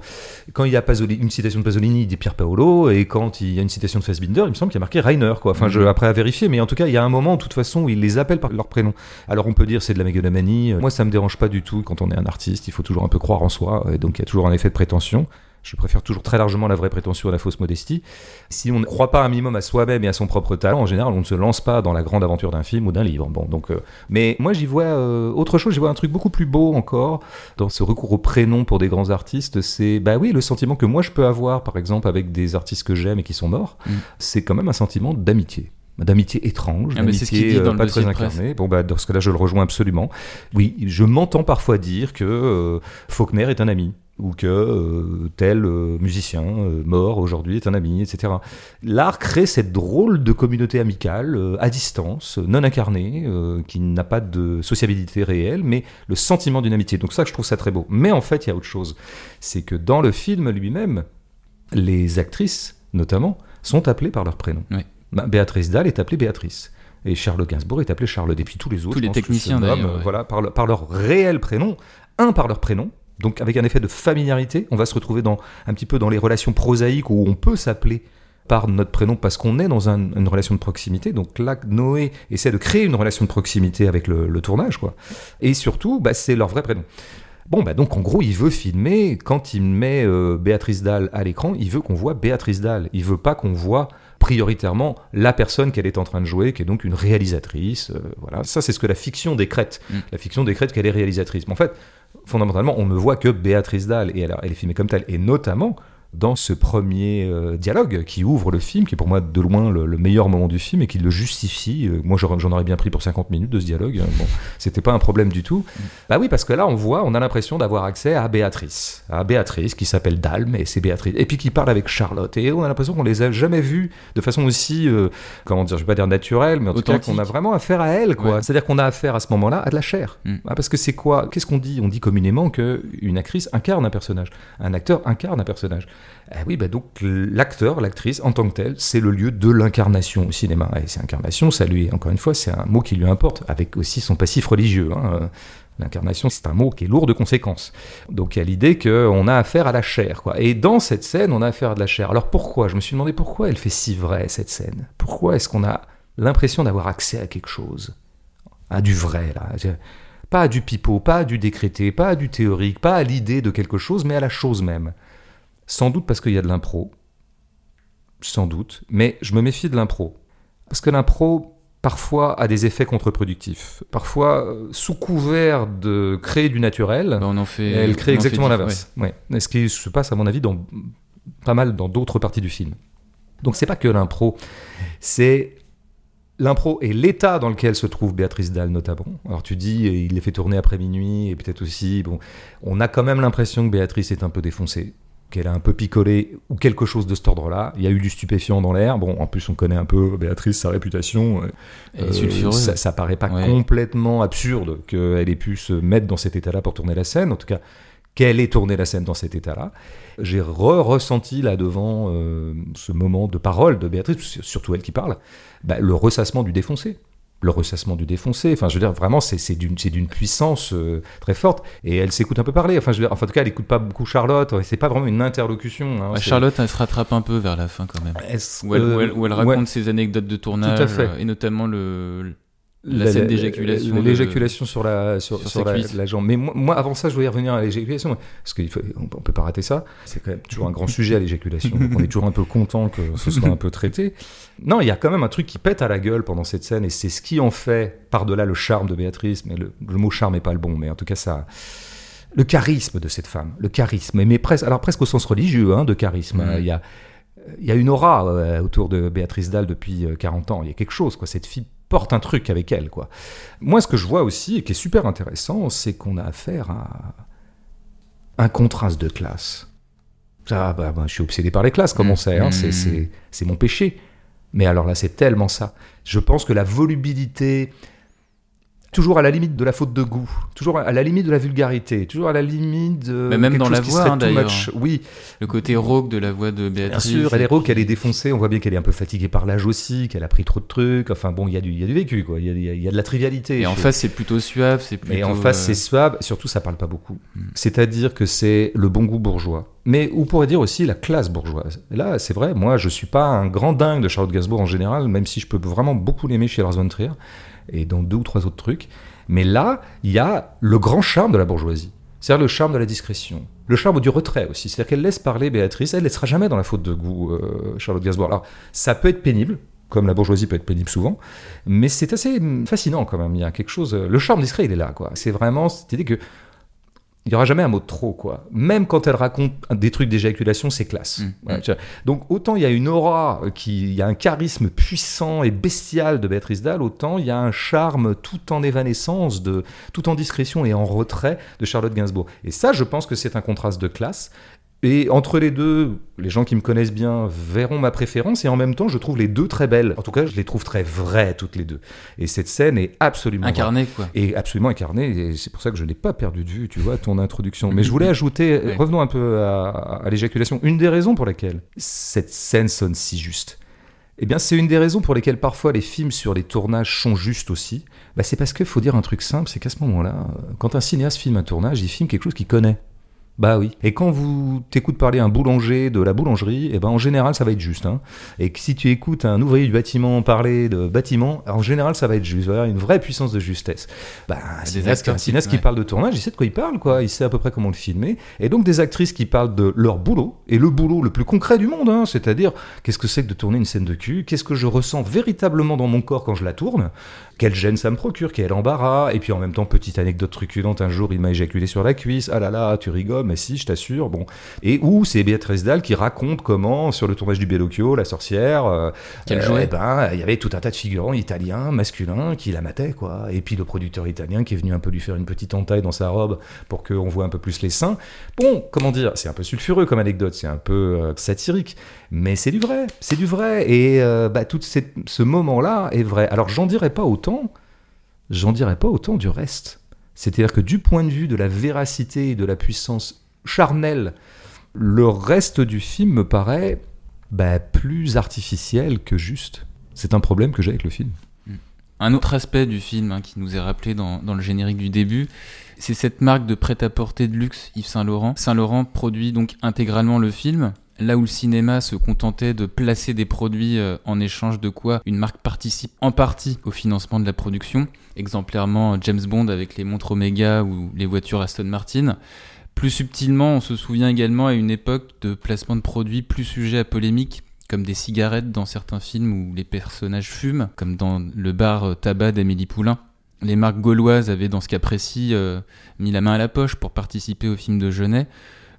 Quand il y a Pasolini- une citation de Pasolini, il dit Pierre Paolo, et quand il y a une citation de Fassbinder, il me semble qu'il y a marqué Reiner, quoi. Enfin, je, Mhm. après à vérifier, mais en tout cas, il y a un moment, de toute façon, où il les appelle par leur prénom. Alors on peut dire c'est de la mégalomanie. Moi, ça me dérange pas du tout. Quand on est un artiste, il faut toujours un peu croire en soi, et donc il y a toujours un effet de prétention. Je préfère toujours très largement la vraie prétention à la fausse modestie. Si on ne croit pas un minimum à soi-même et à son propre talent, en général, on ne se lance pas dans la grande aventure d'un film ou d'un livre. Bon, donc, euh, mais moi, j'y vois euh, autre chose. J'y vois un truc beaucoup plus beau encore dans ce recours au prénom pour des grands artistes. C'est, bah oui, le sentiment que moi je peux avoir, par exemple, avec des artistes que j'aime et qui sont morts, Mm. c'est quand même un sentiment d'amitié d'amitié étrange, Ah, d'amitié euh, pas très incarnée. Bon, bah, dans ce cas-là, je le rejoins absolument. Oui, je m'entends parfois dire que euh, Faulkner est un ami ou que euh, tel euh, musicien mort aujourd'hui est un ami, etc. L'art crée cette drôle de communauté amicale à distance, non incarnée, qui n'a pas de sociabilité réelle, mais le sentiment d'une amitié. Donc ça, je trouve ça très beau. Mais en fait, il y a autre chose. C'est que dans le film lui-même, les actrices, notamment, sont appelées par leur prénom. Oui. Bah, Béatrice Dalle est appelée Béatrice. Et Charles Gainsbourg est appelé Charles. Et puis tous les autres, Tous les techniciens, nomment, d'ailleurs, ouais. voilà, par, le- par leur réel prénom, un par leur prénom. Donc avec un effet de familiarité, on va se retrouver dans un petit peu dans les relations prosaïques où on peut s'appeler par notre prénom parce qu'on est dans un- une relation de proximité. Donc là, Noé essaie de créer une relation de proximité avec le, le tournage, quoi. Et surtout, bah, c'est leur vrai prénom. Bon, bah donc en gros, il veut filmer, quand il met euh, Béatrice Dalle à l'écran, il veut qu'on voit Béatrice Dalle. Il veut pas qu'on voit prioritairement la personne qu'elle est en train de jouer, qui est donc une réalisatrice. euh, voilà, ça c'est ce que la fiction décrète. Mm. La fiction décrète qu'elle est réalisatrice. Mais en fait, fondamentalement, on ne voit que Béatrice Dalle, et elle, elle est filmée comme telle. Et notamment, dans ce premier euh, dialogue qui ouvre le film, qui est pour moi de loin le, le meilleur moment du film et qui le justifie. Euh, moi, j'en aurais bien pris pour 50 minutes de ce dialogue. hein. Bon, [laughs] c'était pas un problème du tout. Bah oui, parce que là, on voit, on a l'impression d'avoir accès à Béatrice, à Béatrice qui s'appelle Dalme et c'est Béatrice, et puis qui parle avec Charlotte. Et on a l'impression qu'on les a jamais vus de façon aussi, euh, comment dire, je vais pas dire naturelle, mais en tout cas qu'on a vraiment affaire à elle, quoi. Ouais. C'est-à-dire qu'on a affaire à ce moment-là à de la chair. Mm. Ah, parce que c'est quoi Qu'est-ce qu'on dit? On dit communément que une actrice incarne un personnage, un acteur incarne un personnage. Eh oui, bah donc l'acteur, l'actrice en tant que tel, c'est le lieu de l'incarnation au cinéma. Et c'est incarnation, ça lui, encore une fois, c'est un mot qui lui importe, avec aussi son passif religieux. hein. L'incarnation, c'est un mot qui est lourd de conséquences. Donc il y a l'idée qu'on a affaire à la chair. Quoi. Et dans cette scène, on a affaire à de la chair. Alors pourquoi? Je me suis demandé pourquoi elle fait si vrai, cette scène. Pourquoi est-ce qu'on a l'impression d'avoir accès à quelque chose? À du vrai, là. Pas à du pipeau, pas à du décrété, pas à du théorique, pas à l'idée de quelque chose, mais à la chose même. Sans doute parce qu'il y a de l'impro. Sans doute. Mais je me méfie de l'impro. Parce que l'impro, parfois, a des effets contre-productifs. Parfois, euh, sous couvert de créer du naturel, Bah, on en fait. elle crée en exactement l'inverse. Ouais. Ce qui se passe, à mon avis, dans pas mal dans d'autres parties du film. Donc c'est pas que l'impro, c'est l'impro et l'état dans lequel se trouve Béatrice Dalle notamment. Alors tu dis, il les fait tourner après minuit et peut-être aussi, bon, on a quand même l'impression que Béatrice est un peu défoncée, qu'elle a un peu picolé ou quelque chose de cet ordre-là. Il y a eu du stupéfiant dans l'air. Bon, en plus on connaît un peu Béatrice, sa réputation. euh, Elle est euh, sulfureuse. ça, ça paraît pas Ouais. complètement absurde qu'elle ait pu se mettre dans cet état-là pour tourner la scène. En tout cas, qu'elle ait tourné la scène dans cet état-là. J'ai re-ressenti là devant euh, ce moment de parole de Béatrice, surtout elle qui parle, bah, le ressassement du défoncé. Le ressassement du défoncé. Enfin, je veux dire, vraiment, c'est c'est d'une c'est d'une puissance euh, très forte. Et elle s'écoute un peu parler. Enfin, je veux dire, enfin, en tout cas, elle écoute pas beaucoup Charlotte. C'est pas vraiment une interlocution. hein. Ouais, Charlotte, elle se rattrape un peu vers la fin quand même. Où elle, où elle- où elle euh, raconte ouais. ses anecdotes de tournage, Tout à fait. euh, et notamment le, la scène d'éjaculation de- L'éjaculation sur la sur, sur la, jambe. Mais moi, moi, avant ça, je voulais revenir à l'éjaculation parce qu'on on peut pas rater ça. C'est quand même toujours un grand sujet à l'éjaculation. on est toujours un peu content que ce soit un peu traité. Non, il y a quand même un truc qui pète à la gueule pendant cette scène et c'est ce qui en fait par-delà le charme de Béatrice. Mais le, le mot charme est pas le bon, mais en tout cas ça. Le charisme de cette femme, le charisme, mais presque, alors presque au sens religieux hein, de charisme. Il y a, il y a une aura euh, autour de Béatrice Dalle depuis euh, 40 ans. Il y a quelque chose, quoi. Cette fille porte un truc avec elle, quoi. Moi, ce que je vois aussi, et qui est super intéressant, c'est qu'on a affaire à un contraste de classe. Ah, bah, bah, je suis obsédé par les classes, comme on sait. hein. C'est-. C'est c'est mon péché. Mais alors là, c'est tellement ça. Je pense que la volubilité, toujours à la limite de la faute de goût, toujours à la limite de la vulgarité, toujours à la limite de Mais même dans la voix, hein, d'ailleurs. Oui, le côté rauque de la voix de Bien Béatrice. sûr, elle est et rauque, elle est défoncée, on voit bien qu'elle est un peu fatiguée par l'âge aussi, qu'elle a pris trop de trucs, enfin bon, il y, a du- il y a du vécu, quoi, il y a, y de la trivialité. Et en face, c'est plutôt suave, c'est plutôt. Mais en face, euh, c'est suave, surtout ça parle pas beaucoup. Mm. C'est-à-dire que c'est le bon goût bourgeois. Mais on pourrait dire aussi la classe bourgeoise. Et là, c'est vrai, moi, je suis pas un grand dingue de Charlotte Gainsbourg en général, même si je peux vraiment beaucoup l'aimer chez Lars von Trier, et dans deux ou trois autres trucs. Mais là, il y a le grand charme de la bourgeoisie. C'est-à-dire le charme de la discrétion. Le charme du retrait aussi. C'est-à-dire qu'elle laisse parler Béatrice. Elle ne laissera jamais dans la faute de goût, euh, Charlotte Gainsbourg. Alors, ça peut être pénible, comme la bourgeoisie peut être pénible souvent, mais c'est assez hum, fascinant quand même. Il y a quelque chose. euh, Le charme discret, il est là, quoi. C'est vraiment cette idée que. Il n'y aura jamais un mot de trop, quoi. Même quand elle raconte des trucs d'éjaculation, c'est classe. Mm, Ouais. Donc autant il y a une aura, qui, il y a un charisme puissant et bestial de Béatrice Dalle, autant il y a un charme tout en évanescence, de, tout en discrétion et en retrait de Charlotte Gainsbourg. Et ça, je pense que c'est un contraste de classe. Et entre les deux, les gens qui me connaissent bien verront ma préférence, et en même temps, je trouve les deux très belles. En tout cas, je les trouve très vraies, toutes les deux. Et cette scène est absolument vraie incarné, quoi. et absolument incarné. Et c'est pour ça que je n'ai pas perdu de vue, tu vois, ton introduction. Mais je voulais [laughs] ajouter, Ouais. revenons un peu à, à l'éjaculation. Une des raisons pour laquelle cette scène sonne si juste, eh bien, c'est une des raisons pour lesquelles parfois les films sur les tournages sont justes aussi. Bah, c'est parce qu'il faut dire un truc simple, c'est qu'à ce moment-là, euh, quand un cinéaste filme un tournage, il filme quelque chose qu'il connaît. Bah oui. Et quand vous t'écoutes parler un boulanger de la boulangerie, eh ben en général ça va être juste. Hein. Et que si tu écoutes un ouvrier du bâtiment parler de bâtiment, en général ça va être juste. Il va y avoir une vraie puissance de justesse. Bah, un cinéaste, un cinéaste qui- parle de tournage, il sait de quoi il parle, quoi. Il sait à peu près comment le filmer. Et donc des actrices qui parlent de leur boulot, et le boulot le plus concret du monde, hein, c'est-à-dire qu'est-ce que c'est que de tourner une scène de cul, qu'est-ce que je ressens véritablement dans mon corps quand je la tourne, quelle gêne ça me procure, quel embarras, et puis en même temps, petite anecdote truculente, un jour il m'a éjaculé sur la cuisse, ah là là, tu rigoles, mais si, je t'assure. Bon. Et où c'est Béatrice Dalle qui raconte comment, sur le tournage du Bellocchio, la sorcière, euh, eh ben, il y avait tout un tas de figurants italiens, masculins, qui la mataient, quoi. Et puis le producteur italien qui est venu un peu lui faire une petite entaille dans sa robe pour qu'on voit un peu plus les seins. Bon, comment dire, c'est un peu sulfureux comme anecdote, c'est un peu euh, satirique, mais c'est du vrai, c'est du vrai. Et euh, bah, tout ce moment-là est vrai. Alors j'en dirais pas autant, j'en dirais pas autant du reste. C'est-à-dire que du point de vue de la véracité et de la puissance charnelle, le reste du film me paraît bah, plus artificiel que juste. C'est un problème que j'ai avec le film. Un autre aspect du film hein, qui nous est rappelé dans, dans le générique du début, c'est cette marque de prêt-à-porter de luxe Yves Saint Laurent. Saint Laurent produit donc intégralement le film, là où le cinéma se contentait de placer des produits euh, en échange de quoi une marque participe en partie au financement de la production, exemplairement euh, James Bond avec les montres Omega ou les voitures Aston Martin. Plus subtilement, on se souvient également à une époque de placement de produits plus sujets à polémique, comme des cigarettes dans certains films où les personnages fument, comme dans le bar euh, tabac d'Amélie Poulain. Les marques gauloises avaient dans ce cas précis mis la main à la poche pour participer au film de Genet.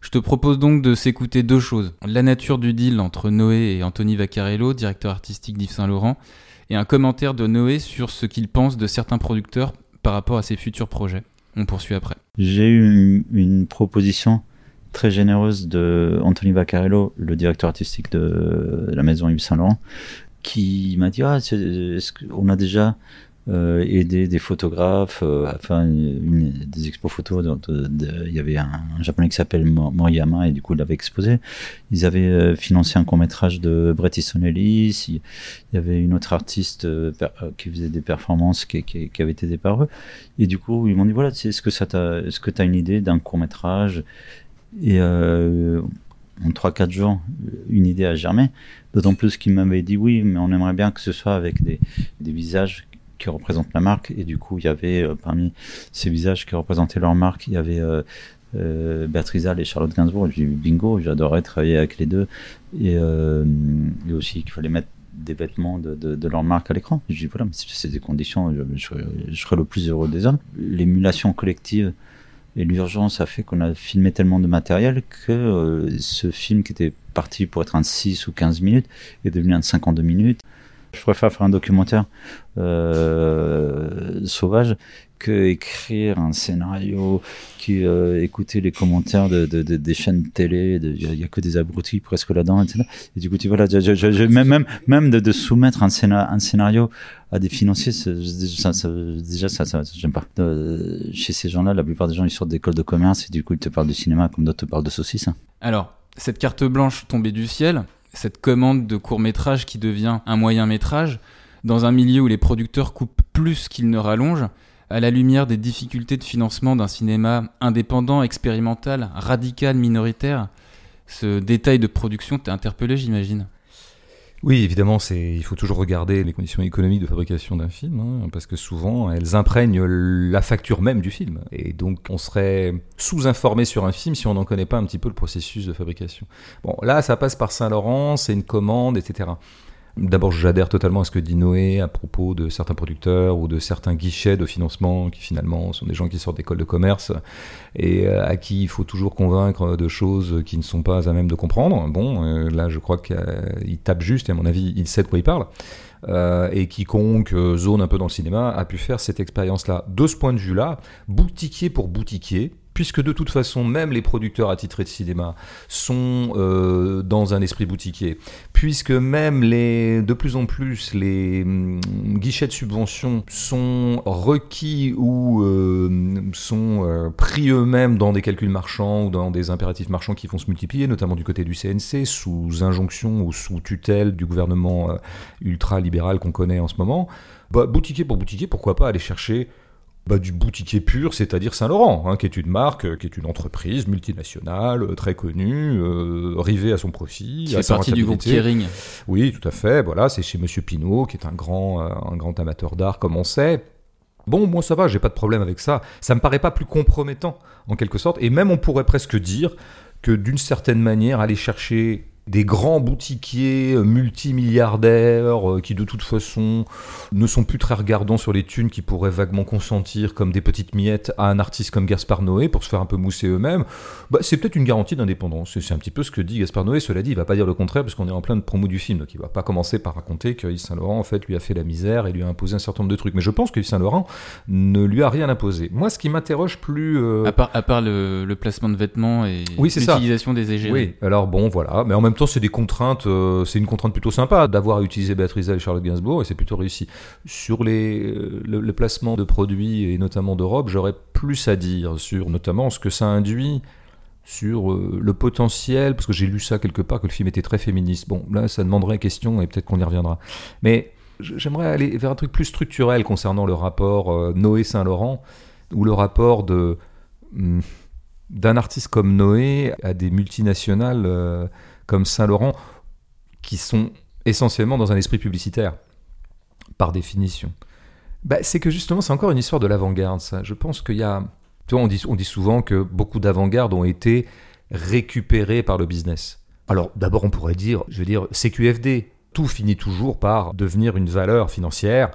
Je te propose donc de s'écouter deux choses. La nature du deal entre Noé et Anthony Vaccarello, directeur artistique d'Yves Saint Laurent, et un commentaire de Noé sur ce qu'il pense de certains producteurs par rapport à ses futurs projets. On poursuit après. J'ai eu une, proposition très généreuse de Anthony Vaccarello, le directeur artistique de la maison Yves Saint Laurent, qui m'a dit ah est-ce qu'on a déjà euh, aidé des photographes, euh, enfin une, des expos photos. Il y avait un, japonais qui s'appelle Mo- Moriyama et du coup il l'avait exposé. Ils avaient euh, financé un court métrage de Bret Easton. Il y avait une autre artiste euh, qui faisait des performances qui, avait été aidée par eux. Et du coup, ils m'ont dit voilà, est-ce que ça t'a- tu as une idée d'un court métrage? Et en 3-4 jours, une idée a germé. D'autant plus qu'ils m'avaient dit oui, mais on aimerait bien que ce soit avec des visages qui représentent la marque. Et du coup, il y avait euh, parmi ces visages qui représentaient leur marque, il y avait euh, euh, Béatrice et Charlotte Gainsbourg. J'ai dit bingo, j'adorais travailler avec les deux. Et, euh, aussi qu'il fallait mettre des vêtements de, leur marque à l'écran. Je dis voilà, mais c'est des conditions, je, je serais le plus heureux des hommes. L'émulation collective et l'urgence a fait qu'on a filmé tellement de matériel que euh, ce film qui était parti pour être un 6 ou 15 minutes est devenu un 52 minutes. Je préfère faire un documentaire euh, sauvage que écrire un scénario, qui euh, écouter les commentaires de, de, de- des chaînes télé, il y, a- que des abrutis presque là-dedans, etc. Et du coup, tu vois, même, même, même de, soumettre un, scénar- un scénario à des financiers, ça, ça- déjà, ça, ça, j'aime pas. Euh, chez ces gens-là, la plupart des gens, ils sortent d'école de commerce et du coup, ils te parlent de cinéma comme d'autres te parlent de saucisses. Alors, cette carte blanche tombée du ciel, cette commande de court métrage qui devient un moyen métrage, dans un milieu où les producteurs coupent plus qu'ils ne rallongent, à la lumière des difficultés de financement d'un cinéma indépendant, expérimental, radical, minoritaire, ce détail de production t'a interpellé, j'imagine? Oui, évidemment, il faut toujours regarder les conditions économiques de fabrication d'un film, hein, parce que souvent elles imprègnent la facture même du film. Et donc on serait sous-informé sur un film si on n'en connaît pas un petit peu le processus de fabrication. Bon, là, ça passe par Saint-Laurent, c'est une commande, etc. D'abord, j'adhère totalement à ce que dit Noé à propos de certains producteurs ou de certains guichets de financement qui finalement sont des gens qui sortent d'école de commerce et euh, à qui il faut toujours convaincre de choses qui ne sont pas à même de comprendre. Bon, euh, là, je crois qu'il tape juste et à mon avis, il sait de quoi il parle. Euh, et quiconque zone un peu dans le cinéma a pu faire cette expérience-là. De ce point de vue-là, boutiquier pour boutiquier, puisque de toute façon, même les producteurs attitrés de cinéma sont euh, dans un esprit boutiquier, puisque même les, de plus en plus les hum, guichets de subvention sont requis ou euh, sont euh, pris eux-mêmes dans des calculs marchands ou dans des impératifs marchands qui vont se multiplier, notamment du côté du CNC, sous injonction ou sous tutelle du gouvernement ultra-libéral qu'on connaît en ce moment. Bah, boutiquier pour boutiquier, pourquoi pas aller chercher bah, du boutiquier pur, c'est-à-dire Saint-Laurent, hein, qui est une marque, euh, qui est une entreprise multinationale, euh, très connue, euh, rivée à son profit. Qui à fait sa partie du groupe. Kering. Oui, tout à fait. Voilà, c'est chez Monsieur Pinault, qui est un grand, un grand amateur d'art, comme on sait. Bon, moi ça va, j'ai pas de problème avec ça. Ça me paraît pas plus compromettant, en quelque sorte. Et même on pourrait presque dire que d'une certaine manière, aller chercher des grands boutiquiers euh, multimilliardaires euh, qui de toute façon ne sont plus très regardants sur les thunes qui pourraient vaguement consentir comme des petites miettes à un artiste comme Gaspard Noé pour se faire un peu mousser eux-mêmes, bah, c'est peut-être une garantie d'indépendance. C'est un petit peu ce que dit Gaspard Noé. Cela dit, il va pas dire le contraire parce qu'on est en plein de promo du film, donc il va pas commencer par raconter que Yves Saint Laurent en fait lui a fait la misère et lui a imposé un certain nombre de trucs. Mais je pense que Yves Saint Laurent ne lui a rien imposé. Moi, ce qui m'interroge plus, euh, À part, à part le, le placement de vêtements et Oui, l'utilisation des égéries. Oui, alors bon, voilà. Mais en même temps, c'est des contraintes, euh, c'est une contrainte plutôt sympa d'avoir utilisé Béatrice et Charlotte Gainsbourg, et c'est plutôt réussi. Sur les, euh, le, placement de produits, et notamment de robes, j'aurais plus à dire sur notamment ce que ça induit sur euh, le potentiel, parce que j'ai lu ça quelque part, que le film était très féministe. Bon, là, ça demanderait question, et peut-être qu'on y reviendra. Mais j'aimerais aller vers un truc plus structurel concernant le rapport Noé-Saint-Laurent, ou le rapport de... hum, d'un artiste comme Noé à des multinationales comme Saint-Laurent qui sont essentiellement dans un esprit publicitaire, par définition. Bah, c'est que justement, c'est encore une histoire de l'avant-garde, ça. Je pense qu'il y a. Tu vois, on dit, on dit souvent que beaucoup d'avant-garde ont été récupérés par le business. Alors, d'abord, on pourrait dire, je veux dire, CQFD. Tout finit toujours par devenir une valeur financière.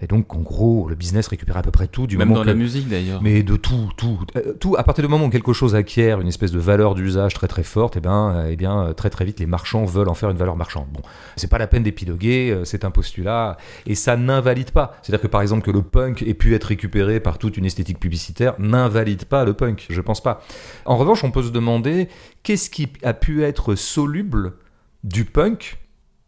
Et donc, en gros, le business récupère à peu près tout du Même moment dans que- la musique d'ailleurs. mais de tout, tout, euh, tout. À partir du moment où quelque chose acquiert une espèce de valeur d'usage très très forte, et ben, euh, eh bien, euh, très très vite, les marchands veulent en faire une valeur marchande. Bon, c'est pas la peine d'épiloguer, c'est un postulat, et ça n'invalide pas. C'est-à-dire que par exemple que le punk ait pu être récupéré par toute une esthétique publicitaire n'invalide pas le punk. Je pense pas. En revanche, on peut se demander qu'est-ce qui a pu être soluble du punk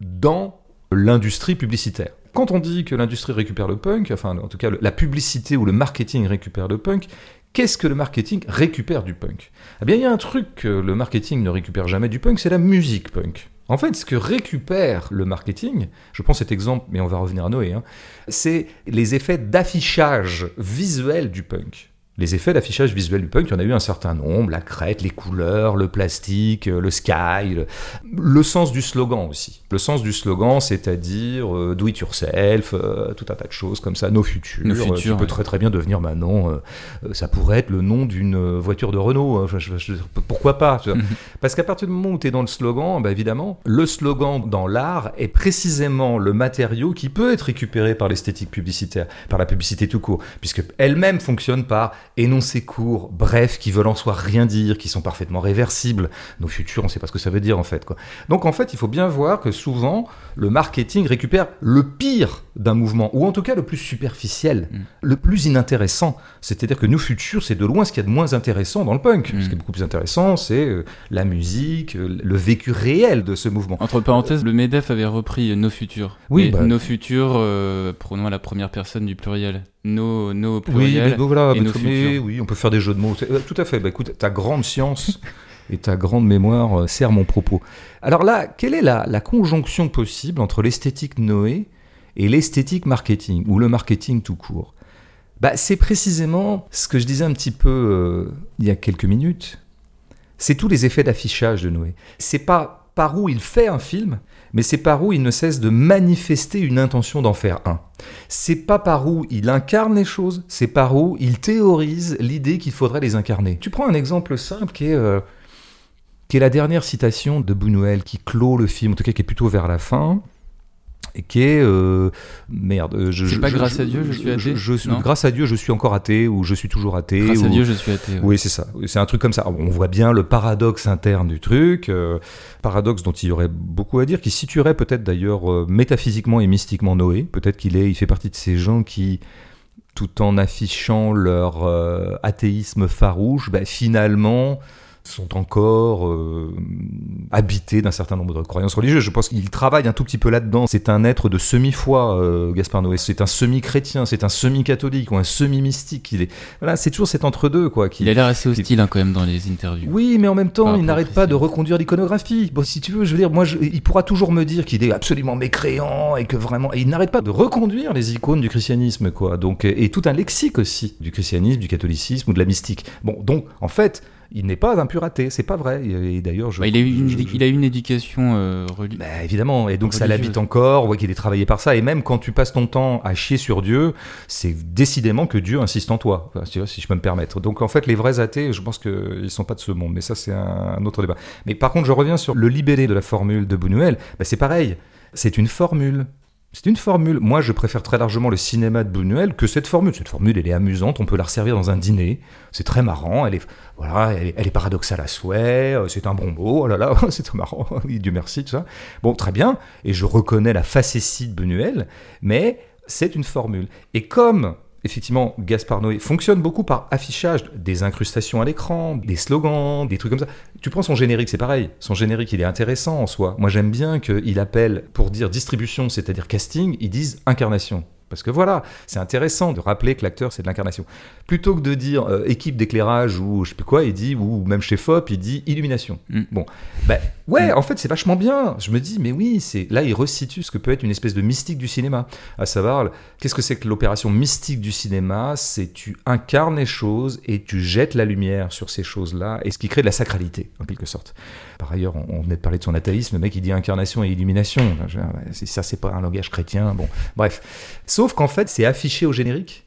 dans l'industrie publicitaire? Quand on dit que l'industrie récupère le punk, enfin en tout cas la publicité ou le marketing récupère le punk, qu'est-ce que le marketing récupère du punk? Eh bien il y a un truc que le marketing ne récupère jamais du punk, c'est la musique punk. En fait, ce que récupère le marketing, je prends cet exemple, mais on va revenir à Noé, hein, c'est les effets d'affichage visuel du punk. Les effets d'affichage visuel du punk, il y en a eu un certain nombre, la crête, les couleurs, le plastique, euh, le sky, le, le sens du slogan aussi. Le sens du slogan, c'est-à-dire euh, do it yourself, euh, tout un tas de choses comme ça, nos futurs. Nos futurs, qui peut ouais. très très bien devenir maintenant, euh, ça pourrait être le nom d'une voiture de Renault. hein. Enfin, je- je- pourquoi pas. [laughs] Parce qu'à partir du moment où tu es dans le slogan, bah, évidemment, le slogan dans l'art est précisément le matériau qui peut être récupéré par l'esthétique publicitaire, par la publicité tout court, puisque elle-même fonctionne par énoncés courts, brefs, qui veulent en soi rien dire, qui sont parfaitement réversibles. Nos futurs, on ne sait pas ce que ça veut dire en fait. Quoi. Donc en fait, il faut bien voir que souvent, le marketing récupère le pire d'un mouvement, ou en tout cas le plus superficiel, Mm. le plus inintéressant. C'est-à-dire que nos futurs, c'est de loin ce qu'il y a de moins intéressant dans le punk. Mm. Ce qui est beaucoup plus intéressant, c'est euh, la musique, euh, le vécu réel de ce mouvement. Entre parenthèses, le MEDEF avait repris Nos Futurs. Oui, bah- Nos Futurs, euh, prenons à la première personne du pluriel. Nos, Oui, mais voilà, et nos mais oui, on peut faire des jeux de mots. Euh, Tout à fait. Bah, écoute, ta grande science [laughs] et ta grande mémoire euh, sert mon propos. Alors là, quelle est la, la conjonction possible entre l'esthétique Noé et l'esthétique marketing, ou le marketing tout court? Bah, C'est précisément ce que je disais un petit peu euh, il y a quelques minutes. C'est tous les effets d'affichage de Noé. C'est pas par où il fait un film, mais c'est par où il ne cesse de manifester une intention d'en faire un. C'est pas par où il incarne les choses, c'est par où il théorise l'idée qu'il faudrait les incarner. Tu prends un exemple simple qui est, euh, qui est la dernière citation de Buñuel qui clôt le film, en tout cas qui est plutôt vers la fin. Qui est euh, merde. euh, Je, C'est pas je- grâce à Dieu, je suis athée je grâce à Dieu, je suis encore athée ou je suis toujours athée. Grâce à Dieu, je suis athée. ouais. oui, c'est ça. C'est un truc comme ça. On voit bien le paradoxe interne du truc, euh, paradoxe dont il y aurait beaucoup à dire, qui situerait peut-être d'ailleurs euh, métaphysiquement et mystiquement Noé. Peut-être qu'il est, il fait partie de ces gens qui, tout en affichant leur athéisme farouche, bah, finalement sont encore euh, habités d'un certain nombre de croyances religieuses. Je pense qu'il travaille un tout petit peu là-dedans. C'est un être de semi-foi, euh, Gaspard Noé. C'est un semi-chrétien, c'est un semi-catholique ou un semi-mystique. Il est, voilà, c'est toujours cet entre-deux, quoi. Qui, Il a l'air assez hostile hein, quand même dans les interviews. oui, mais en même temps, il n'arrête pas de reconduire l'iconographie. Bon, si tu veux, je veux dire, moi, je- il pourra toujours me dire qu'il est absolument mécréant et que vraiment, et il n'arrête pas de reconduire les icônes du christianisme, quoi. Donc, et tout un lexique aussi du christianisme, du catholicisme ou de la mystique. Bon, donc, en fait, Il n'est pas un pur athée, c'est pas vrai. Et, d'ailleurs, je, Bah, il, a eu une, je- je- il a eu une éducation euh, religieuse. bah, évidemment, et donc ça l'habite encore, on voit qu'il est travaillé par ça, et même quand tu passes ton temps à chier sur Dieu, c'est décidément que Dieu insiste en toi, si je peux me permettre. Donc en fait, les vrais athées, je pense qu'ils sont pas de ce monde, mais ça c'est un, un autre débat. Mais par contre, je reviens sur le libellé de la formule de Buñuel, bah, c'est pareil, c'est une formule. C'est une formule. Moi, je préfère très largement le cinéma de Buñuel que cette formule. Cette formule, elle est amusante. On peut la resservir dans un dîner. C'est très marrant. Elle est, voilà, elle est, paradoxale à souhait. euh, C'est un bon mot. Oh là là, [laughs] c'est marrant. [laughs] Dieu merci, tout ça. Bon, très bien. Et je reconnais la facétie de Buñuel, mais c'est une formule. Et comme effectivement Gaspard Noé fonctionne beaucoup par affichage, des incrustations à l'écran, des slogans, des trucs comme ça. Tu prends son générique, c'est pareil. Son générique, il est intéressant en soi. Moi, j'aime bien qu'il appelle pour dire distribution, c'est-à-dire casting, ils disent incarnation. Parce que voilà, c'est intéressant de rappeler que l'acteur, c'est de l'incarnation. Plutôt que de dire euh, équipe d'éclairage ou je sais plus quoi, il dit, ou même chez FOP, il dit illumination. Mm. Bon, ben ouais, en fait, c'est vachement bien. Je me dis, mais oui, c'est là, il resitue ce que peut être une espèce de mystique du cinéma. À savoir, qu'est-ce que c'est que l'opération mystique du cinéma? C'est tu incarnes les choses et tu jettes la lumière sur ces choses-là, et ce qui crée de la sacralité, en quelque sorte. Par ailleurs, on, venait de parler de son athéisme, le mec il dit incarnation et illumination. Ça, c'est pas un langage chrétien. Bon, bref. Sauf qu'en fait, c'est affiché au générique.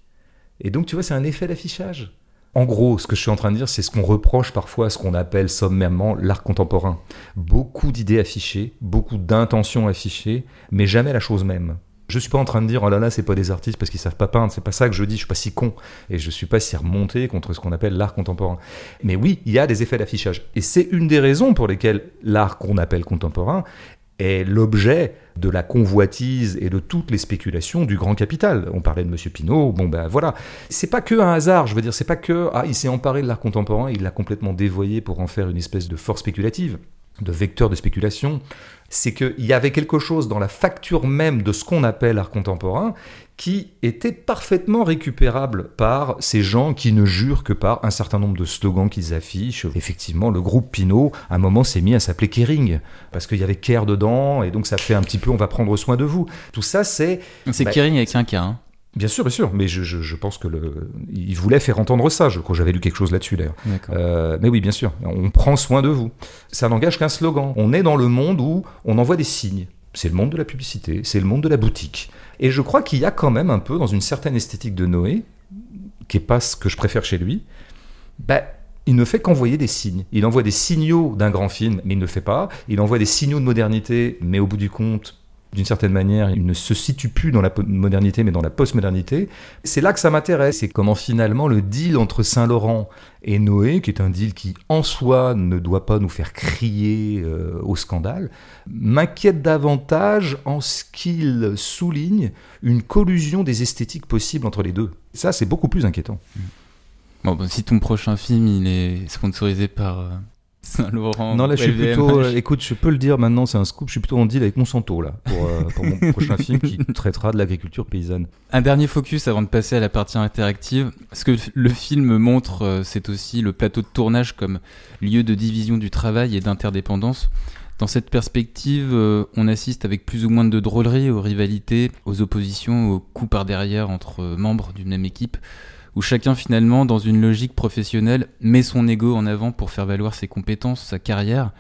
Et donc, tu vois, c'est un effet d'affichage. En gros, ce que je suis en train de dire, c'est ce qu'on reproche parfois à ce qu'on appelle sommairement l'art contemporain. Beaucoup d'idées affichées, beaucoup d'intentions affichées, mais jamais la chose même. Je suis pas en train de dire oh là là c'est pas des artistes parce qu'ils savent pas peindre, c'est pas ça que je dis, je suis pas si con et je suis pas si remonté contre ce qu'on appelle l'art contemporain. Mais oui, il y a des effets d'affichage et c'est une des raisons pour lesquelles l'art qu'on appelle contemporain est l'objet de la convoitise et de toutes les spéculations du grand capital. On parlait de Monsieur Pinault, bon ben voilà. C'est pas que un hasard, je veux dire, c'est pas que ah il s'est emparé de l'art contemporain, il l'a complètement dévoyé pour en faire une espèce de force spéculative, de vecteur de spéculation. C'est qu'il y avait quelque chose dans la facture même de ce qu'on appelle art contemporain qui était parfaitement récupérable par ces gens qui ne jurent que par un certain nombre de slogans qu'ils affichent. Effectivement, le groupe Pinot, à un moment, s'est mis à s'appeler Kering, parce qu'il y avait Care dedans, et donc ça fait un petit peu on va prendre soin de vous. Tout ça, c'est C'est bah, Kering avec un K. Hein. Bien sûr, bien sûr, mais je, je- je pense que le, il voulait faire entendre ça. Je crois que j'avais lu quelque chose là-dessus d'ailleurs. Euh, mais oui, bien sûr, on prend soin de vous. Ça n'engage qu'un slogan. On est dans le monde où on envoie des signes. C'est le monde de la publicité, c'est le monde de la boutique. Et je crois qu'il y a quand même un peu dans une certaine esthétique de Noé, qui est pas ce que je préfère chez lui. Ben, il ne fait qu'envoyer des signes. Il envoie des signaux d'un grand film, mais il ne le fait pas. Il envoie des signaux de modernité, mais au bout du compte, d'une certaine manière, il ne se situe plus dans la modernité, mais dans la postmodernité. C'est là que ça m'intéresse. C'est comment finalement le deal entre Saint-Laurent et Noé, qui est un deal qui en soi ne doit pas nous faire crier euh, au scandale, m'inquiète davantage en ce qu'il souligne une collusion des esthétiques possibles entre les deux. Ça, c'est beaucoup plus inquiétant. Bon, bah, si ton prochain film il est sponsorisé par euh, Saint-Laurent. non, là, je suis plutôt. [laughs] euh, écoute, je peux le dire maintenant, c'est un scoop. Je suis plutôt en deal avec Monsanto, là, pour, euh, pour mon [laughs] prochain film qui traitera de l'agriculture paysanne. Un dernier focus avant de passer à la partie interactive. Ce que le film montre, euh, c'est aussi le plateau de tournage comme lieu de division du travail et d'interdépendance. Dans cette perspective, on assiste avec plus ou moins de drôlerie aux rivalités, aux oppositions, aux coups par derrière entre membres d'une même équipe, où chacun finalement, dans une logique professionnelle, met son ego en avant pour faire valoir ses compétences, sa carrière.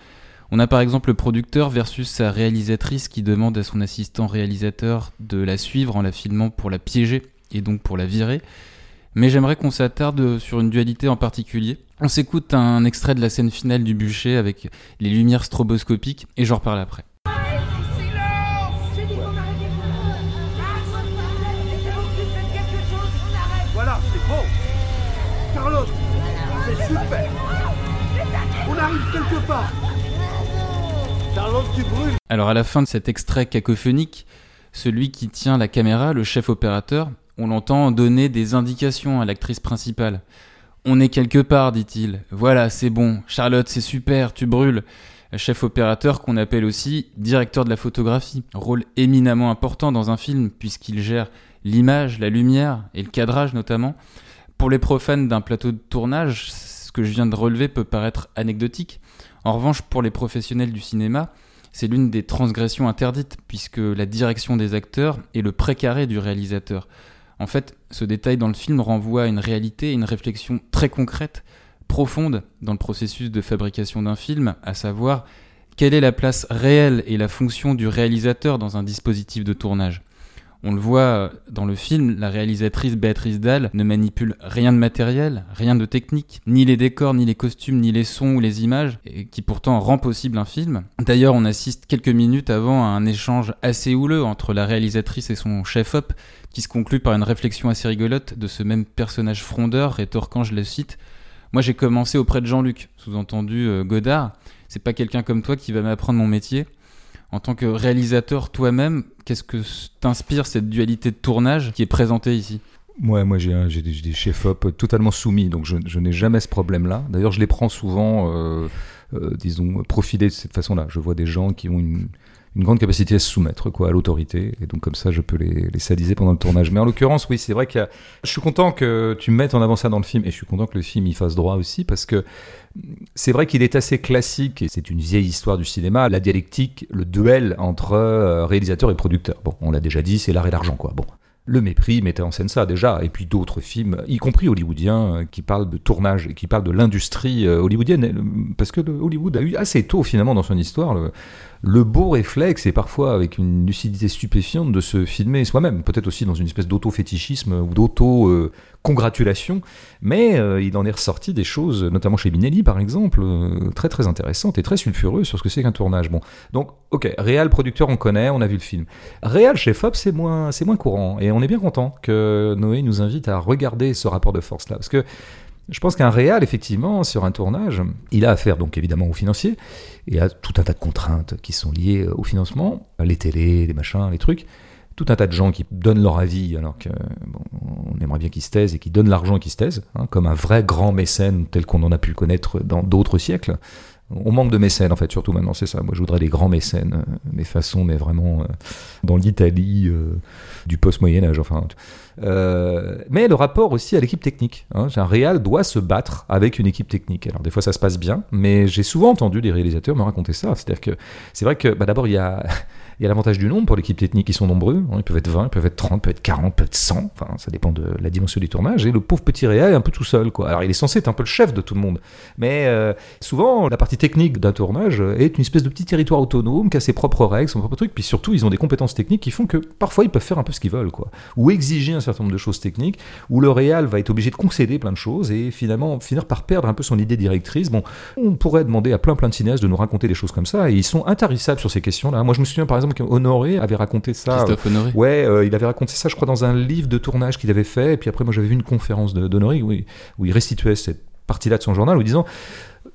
On a par exemple le producteur versus sa réalisatrice qui demande à son assistant réalisateur de la suivre en la filmant pour la piéger et donc pour la virer. Mais j'aimerais qu'on s'attarde sur une dualité en particulier. On s'écoute un extrait de la scène finale du bûcher avec les lumières stroboscopiques et j'en reparle après. Alors à la fin de cet extrait cacophonique, celui qui tient la caméra, le chef opérateur, on l'entend donner des indications à l'actrice principale. On est quelque part, dit-il. Voilà, c'est bon. Charlotte, c'est super, tu brûles. Chef opérateur qu'on appelle aussi directeur de la photographie. Rôle éminemment important dans un film puisqu'il gère l'image, la lumière et le cadrage notamment. Pour les profanes d'un plateau de tournage, ce que je viens de relever peut paraître anecdotique. En revanche, pour les professionnels du cinéma, c'est l'une des transgressions interdites, puisque la direction des acteurs est le précaré du réalisateur. En fait, ce détail dans le film renvoie à une réalité et une réflexion très concrète profonde dans le processus de fabrication d'un film, à savoir quelle est la place réelle et la fonction du réalisateur dans un dispositif de tournage. On le voit euh, dans le film, la réalisatrice Béatrice Dalle ne manipule rien de matériel, rien de technique, ni les décors, ni les costumes, ni les sons ou les images, et qui pourtant rend possible un film. D'ailleurs, on assiste quelques minutes avant à un échange assez houleux entre la réalisatrice et son chef-op, qui se conclut par une réflexion assez rigolote de ce même personnage frondeur, rétorquant, je le cite, Moi j'ai commencé auprès de Jean-Luc, sous-entendu euh, Godard, c'est pas quelqu'un comme toi qui va m'apprendre mon métier en tant que réalisateur toi-même, qu'est-ce que t'inspire cette dualité de tournage qui est présentée ici? Ouais, moi j'ai des, chefs-op totalement soumis, donc je, je n'ai jamais ce problème-là. D'ailleurs, je les prends souvent, euh, euh, disons, profilés de cette façon-là. Je vois des gens qui ont une, une grande capacité à se soumettre quoi, à l'autorité, et donc comme ça, je peux les, les sadiser pendant le tournage. Mais en l'occurrence, oui, c'est vrai y a... Je suis content que tu mettes en avant ça dans le film, et je suis content que le film y fasse droit aussi, parce que c'est vrai qu'il est assez classique, et c'est une vieille histoire du cinéma, la dialectique, le duel entre euh, réalisateur et producteur. Bon, on l'a déjà dit, c'est l'art et l'argent, quoi. Bon. Le mépris mettait en scène ça déjà, et puis d'autres films, y compris hollywoodiens, euh, qui parlent de tournage et qui parlent de l'industrie euh, hollywoodienne, euh, parce que Hollywood a eu assez tôt finalement dans son histoire le, beau réflexe, et parfois avec une lucidité stupéfiante, de se filmer soi-même, peut-être aussi dans une espèce d'auto-fétichisme ou d'auto-congratulation, mais euh, il en est ressorti des choses, notamment chez Minelli par exemple, euh, très très intéressantes et très sulfureuses sur ce que c'est qu'un tournage. Bon, donc ok, réal producteur on connaît, on a vu le film. Réal chez Fob c'est moins c'est moins courant et on est bien content que Noé nous invite à regarder ce rapport de force là, parce que je pense qu'un réal, effectivement, sur un tournage, il a affaire donc évidemment aux financiers et à tout un tas de contraintes qui sont liées au financement, les télés, les machins, les trucs, tout un tas de gens qui donnent leur avis alors que on aimerait bien qu'ils se taisent et qui donnent l'argent et qui se taisent, hein, comme un vrai grand mécène tel qu'on en a pu le connaître dans d'autres siècles. On manque de mécènes en fait, surtout maintenant, c'est ça. Moi, je voudrais des grands mécènes, euh, mais façon, mais vraiment euh, dans l'Italie euh, du post-Moyen Âge. Enfin, euh, mais le rapport aussi à l'équipe technique. Hein. Un réal doit se battre avec une équipe technique. Alors des fois ça se passe bien, mais j'ai souvent entendu des réalisateurs me raconter ça. C'est-à-dire que c'est vrai que bah, d'abord il y a [laughs] l'avantage du nombre pour l'équipe technique, ils sont nombreux, hein, ils peuvent être 20, ils peuvent être 30, ils peuvent être 40, ils peuvent être 100, enfin ça dépend de la dimension du tournage, et le pauvre petit réal est un peu tout seul. Alors il est censé être un peu le chef de tout le monde, mais euh, souvent la partie technique d'un tournage est une espèce de petit territoire autonome qui a ses propres règles, son propre truc, puis surtout ils ont des compétences techniques qui font que parfois ils peuvent faire un peu ce qu'ils veulent, quoi. ou exiger un certain nombre de choses techniques, où le réal va être obligé de concéder plein de choses, et finalement finir par perdre un peu son idée directrice. Bon, on pourrait demander à plein plein de cinéastes de nous raconter des choses comme ça, et ils sont intarissables sur ces questions-là. Moi je me souviens par exemple qu'Honoré avait raconté ça. Christophe Honoré. Ouais, euh, il avait raconté ça, je crois, dans un livre de tournage qu'il avait fait. Et puis après, moi, j'avais vu une conférence d'Honoré où il restituait cette partie-là de son journal, en disant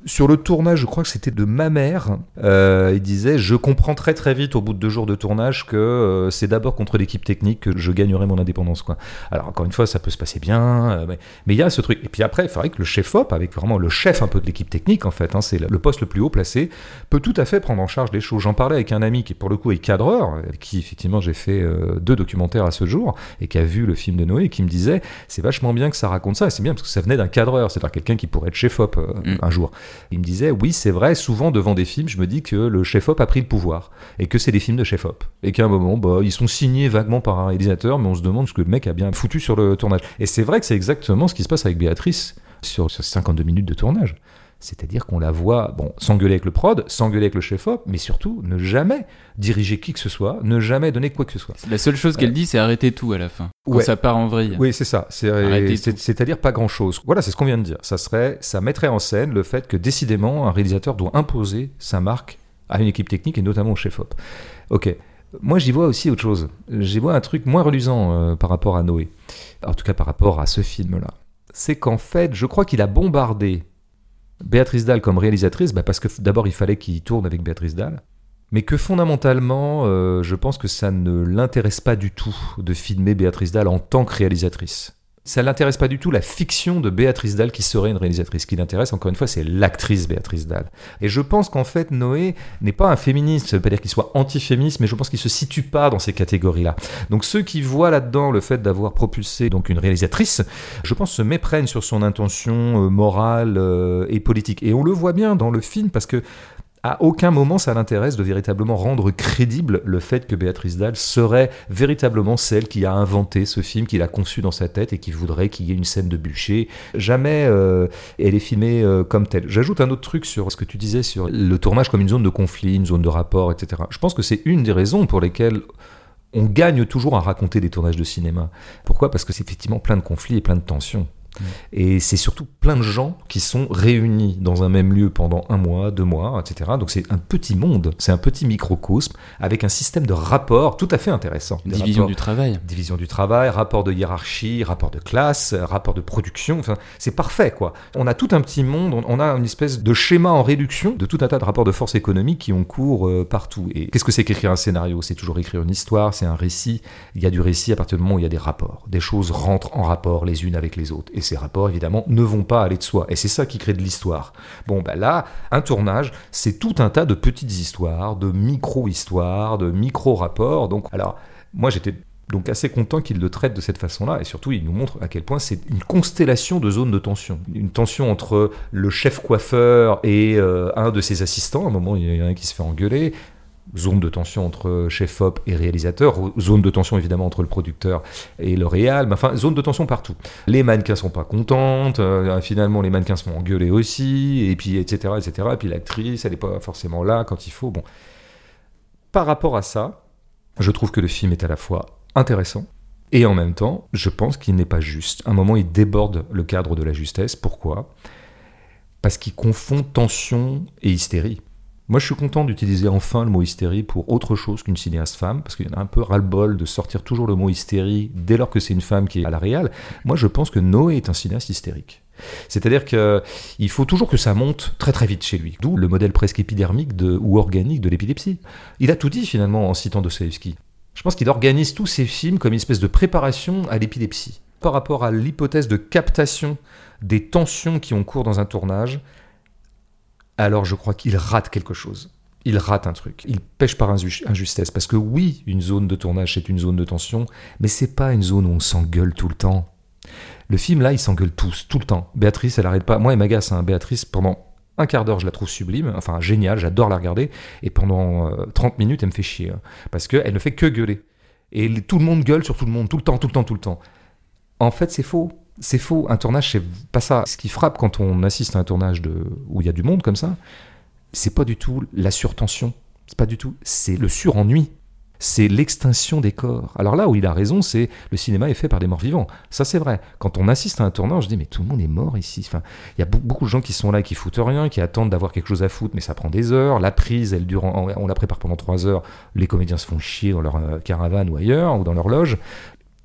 sur le tournage, je crois que c'était de ma mère, euh, il disait Je comprends très très vite au bout de deux jours de tournage que euh, c'est d'abord contre l'équipe technique que je gagnerai mon indépendance. Quoi. Alors, encore une fois, ça peut se passer bien, euh, mais il y a ce truc. Et puis après, il faudrait que le chef-op, avec vraiment le chef un peu de l'équipe technique, en fait, hein, c'est le poste le plus haut placé, peut tout à fait prendre en charge les choses. J'en parlais avec un ami qui, pour le coup, est cadreur, avec qui, effectivement, j'ai fait euh, deux documentaires à ce jour, et qui a vu le film de Noé, et qui me disait c'est vachement bien que ça raconte ça, et c'est bien parce que ça venait d'un cadreur, c'est-à-dire quelqu'un qui pourrait être chef-op Mm. un jour. Il me disait oui, c'est vrai, souvent devant des films, je me dis que le chef-op a pris le pouvoir, et que c'est des films de chef-op, et qu'à un moment, bah, ils sont signés vaguement par un réalisateur, mais on se demande ce que le mec a bien foutu sur le tournage. Et c'est vrai que c'est exactement ce qui se passe avec Béatrice sur, sur 52 minutes de tournage. C'est-à-dire qu'on la voit, bon, s'engueuler avec le prod, s'engueuler avec le chef-op, mais surtout ne jamais diriger qui que ce soit, ne jamais donner quoi que ce soit. La seule chose qu'elle dit, c'est arrêter tout à la fin. Quand Ouais. ça part en vrille. Oui, c'est ça. C'est-à-dire pas grand-chose. Voilà, c'est ce qu'on vient de dire. Ça serait, ça mettrait en scène le fait que décidément un réalisateur doit imposer sa marque à une équipe technique et notamment au chef-op. Ok. Moi, j'y vois aussi autre chose. J'y vois un truc moins reluisant euh, par rapport à Noé. En tout cas, par rapport à ce film-là. C'est qu'en fait, je crois qu'il a bombardé Béatrice Dalle comme réalisatrice, bah, parce que d'abord, il fallait qu'il tourne avec Béatrice Dalle. Mais que fondamentalement, euh, je pense que ça ne l'intéresse pas du tout de filmer Béatrice Dalle en tant que réalisatrice. Ça l'intéresse pas du tout la fiction de Béatrice Dalle qui serait une réalisatrice. Ce qui l'intéresse, encore une fois, c'est l'actrice Béatrice Dalle. Et je pense qu'en fait, Noé n'est pas un féministe. Ça veut pas dire qu'il soit anti-féministe, mais je pense qu'il se situe pas dans ces catégories-là. Donc ceux qui voient là-dedans le fait d'avoir propulsé donc une réalisatrice, je pense se méprennent sur son intention euh, morale euh, et politique. Et on le voit bien dans le film parce que À aucun moment ça l'intéresse de véritablement rendre crédible le fait que Béatrice Dalle serait véritablement celle qui a inventé ce film, qui l'a conçu dans sa tête et qui voudrait qu'il y ait une scène de bûcher. Jamais euh, elle est filmée euh, comme telle. J'ajoute un autre truc sur ce que tu disais sur le tournage comme une zone de conflit, une zone de rapport, etc. Je pense que c'est une des raisons pour lesquelles on gagne toujours à raconter des tournages de cinéma. Pourquoi? Parce que c'est effectivement plein de conflits et plein de tensions. Et c'est surtout plein de gens qui sont réunis dans un même lieu pendant un mois, deux mois, etc. Donc c'est un petit monde, c'est un petit microcosme avec un système de rapports tout à fait intéressant. Des Division rapports- du travail. division du travail, rapport de hiérarchie, rapport de classe, rapport de production. Enfin, c'est parfait, quoi. On a tout un petit monde, on- on a une espèce de schéma en réduction de tout un tas de rapports de force économique qui ont cours euh, partout. Et qu'est-ce que c'est qu'écrire un scénario? C'est toujours écrire une histoire, c'est un récit. Il y a du récit à partir du moment où il y a des rapports. Des choses rentrent en rapport les unes avec les autres. Et ces rapports, évidemment, ne vont pas aller de soi. Et c'est ça qui crée de l'histoire. Bon, ben là, un tournage, c'est tout un tas de petites histoires, de micro-histoires, de micro-rapports. Donc, alors, moi, j'étais donc assez content qu'il le traite de cette façon-là, et surtout il nous montre à quel point c'est une constellation de zones de tension. Une tension entre le chef coiffeur et euh, un de ses assistants, à un moment il y en a un qui se fait engueuler, zone de tension entre chef op et réalisateur, zone de tension évidemment entre le producteur et le réal, enfin zone de tension partout. Les mannequins sont pas contentes, euh, finalement les mannequins se font engueuler aussi, et puis etc. etc. Et puis l'actrice, elle n'est pas forcément là quand il faut. Bon. Par rapport à ça, je trouve que le film est à la fois intéressant et en même temps, je pense qu'il n'est pas juste. À un moment, il déborde le cadre de la justesse. Pourquoi? Parce qu'il confond tension et hystérie. Moi, je suis content d'utiliser enfin le mot hystérie pour autre chose qu'une cinéaste femme, parce qu'il y en a un peu ras-le-bol de sortir toujours le mot hystérie dès lors que c'est une femme qui est à la réal. Moi, je pense que Noé est un cinéaste hystérique. C'est-à-dire qu'il faut toujours que ça monte très très vite chez lui. D'où le modèle presque épidermique de, ou organique de l'épilepsie. Il a tout dit finalement en citant Dostoevsky. Je pense qu'il organise tous ses films comme une espèce de préparation à l'épilepsie. Par rapport à l'hypothèse de captation des tensions qui ont cours dans un tournage, alors je crois qu'il rate quelque chose. Il rate un truc. Il pêche par inju- injustesse. Parce que oui, une zone de tournage, c'est une zone de tension, mais c'est pas une zone où on s'engueule tout le temps. Le film, là, ils s'engueulent tous, tout le temps. Béatrice, elle arrête pas. Moi, elle m'agace, hein. Béatrice, pendant un quart d'heure, je la trouve sublime, enfin géniale, j'adore la regarder. Et pendant euh, 30 minutes, elle me fait chier. hein. parce qu'elle ne fait que gueuler. Et tout le monde gueule sur tout le monde, tout le temps, tout le temps, tout le temps. En fait, c'est faux. C'est faux. Un tournage, c'est pas ça. Ce qui frappe quand on assiste à un tournage de... où il y a du monde comme ça, c'est pas du tout la surtension. C'est pas du tout. C'est le surennui. C'est l'extinction des corps. Alors là où il a raison, c'est le cinéma est fait par des morts vivants. Ça, c'est vrai. Quand on assiste à un tournage, je dis, mais tout le monde est mort ici. Enfin, il y a be- beaucoup de gens qui sont là, qui foutent rien, qui attendent d'avoir quelque chose à foutre, mais ça prend des heures. La prise, elle dure, on la prépare pendant trois heures. Les comédiens se font chier dans leur euh, caravane ou ailleurs, ou dans leur loge.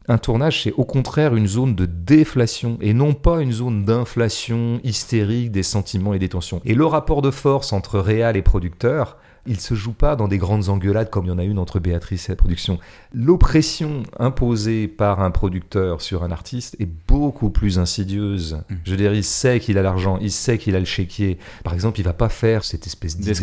Un tournage, c'est au contraire une zone de déflation et non pas une zone d'inflation hystérique des sentiments et des tensions. Et le rapport de force entre réal et producteur, il se joue pas dans des grandes engueulades comme il y en a une entre Béatrice et la production. L'oppression imposée par un producteur sur un artiste est beaucoup plus insidieuse. Je veux dire, il sait qu'il a l'argent, il sait qu'il a le chéquier. Par exemple, il va pas faire cette espèce d'idée.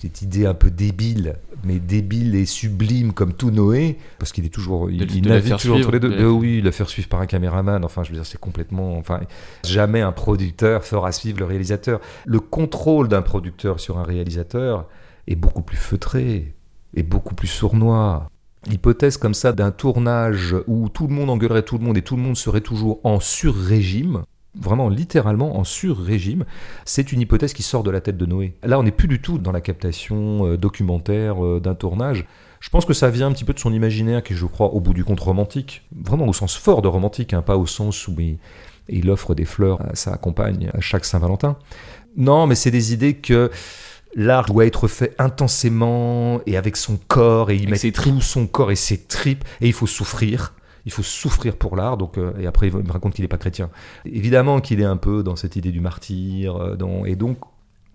Cette idée un peu débile, mais débile et sublime comme tout Noé, parce qu'il est toujours, il, navigue toujours suivre, entre les deux. de Euh, oui, le faire suivre par un caméraman. Enfin, je veux dire, c'est complètement, enfin, jamais un producteur fera suivre le réalisateur. Le contrôle d'un producteur sur un réalisateur est beaucoup plus feutré, et beaucoup plus sournois. L'hypothèse comme ça d'un tournage où tout le monde engueulerait tout le monde et tout le monde serait toujours en sur-régime, vraiment littéralement en sur-régime, c'est une hypothèse qui sort de la tête de Noé. Là, on n'est plus du tout dans la captation euh, documentaire euh, d'un tournage. Je pense que ça vient un petit peu de son imaginaire qui je crois, au bout du compte romantique. Vraiment au sens fort de romantique, hein, pas au sens où il, il offre des fleurs à sa compagne à chaque Saint-Valentin. Non, mais c'est des idées que l'art doit être fait intensément et avec son corps et il Avec met ses tout son corps et ses tripes et il faut souffrir. Il faut souffrir pour l'art, donc euh, et après il me raconte qu'il n'est pas chrétien. Évidemment qu'il est un peu dans cette idée du martyr, euh, dans- et donc